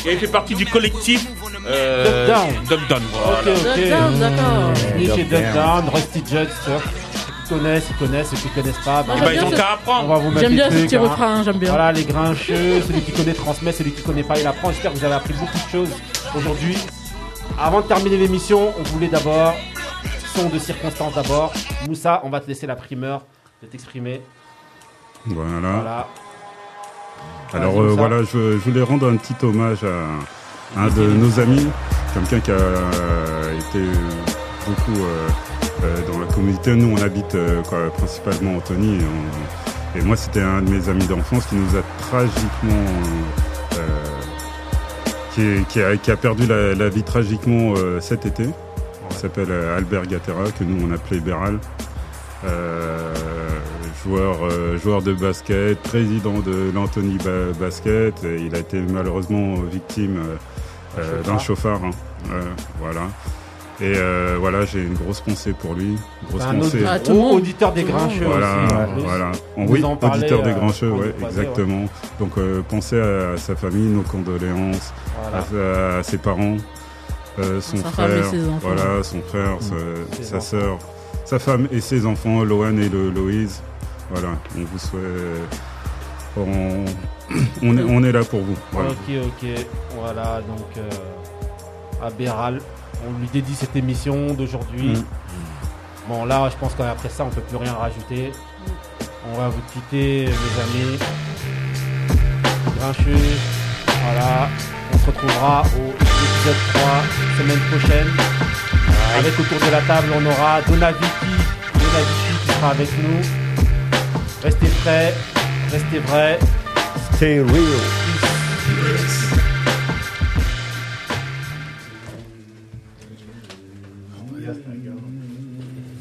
Et il fait partie du collectif euh, Duck Down. Duck Down, voilà. Ok, ok. Duck Down, d'accord. Down. Rusty Judge, connaissent, ils connaissent, ceux qui connaissent pas. Bah, Bah, ils ont qu'à apprendre. on va vous mettre J'aime les bien ce petit hein. refrain, j'aime bien. Voilà, les grincheux, celui qui connaît transmet, celui qui connaît pas il apprend. J'espère que vous avez appris beaucoup de choses aujourd'hui. Avant de terminer l'émission, on voulait d'abord, son de circonstance d'abord. Moussa, on va te laisser la primeur de t'exprimer. Voilà. Voilà. Alors euh, voilà, je, je voulais rendre un petit hommage à un de nos amis, quelqu'un qui a été beaucoup euh, dans la communauté. Nous, on habite euh, quoi, principalement Antony. Et, on- et moi, c'était un de mes amis d'enfance qui nous a tragiquement... euh, qui, a, qui a perdu la, la vie tragiquement euh, cet été. Il s'appelle euh, Albert Gattera, que nous, on appelait Béral. Euh, joueur, euh, joueur de basket, président de l'Anthony Ba- Basket. Et il a été malheureusement victime euh, euh, d'un chauffard. hein. Euh, voilà. Et euh, voilà, j'ai une grosse pensée pour lui. Grosse un pensée. autre- Ah, tout auditeur des Grincheux. Voilà, aussi, en voilà. On oui, vous en auditeur des euh, Grincheux, ouais, exactement. Donc euh, pensez à sa famille, nos condoléances, Voilà. à, à ses parents, euh, son Sa femme et frère, ses enfants. voilà, son frère, sa, Ses sa sœur, sa femme et ses enfants, Lohan et le, Loïse. Voilà, on vous souhaite. On, on, est, on est là pour vous. Voilà. Ok, ok. Voilà, donc euh, à Béral, on lui dédie cette émission d'aujourd'hui. Mm. Bon, là, je pense qu'après ça, on peut plus rien rajouter. On va vous quitter, mes amis. Grincheux. Voilà. On se retrouvera au épisode 3 semaine prochaine. Avec autour de la table, on aura Donaviki, Donaviki qui sera avec nous. Restez prêts, restez vrais. Stay real. Yes,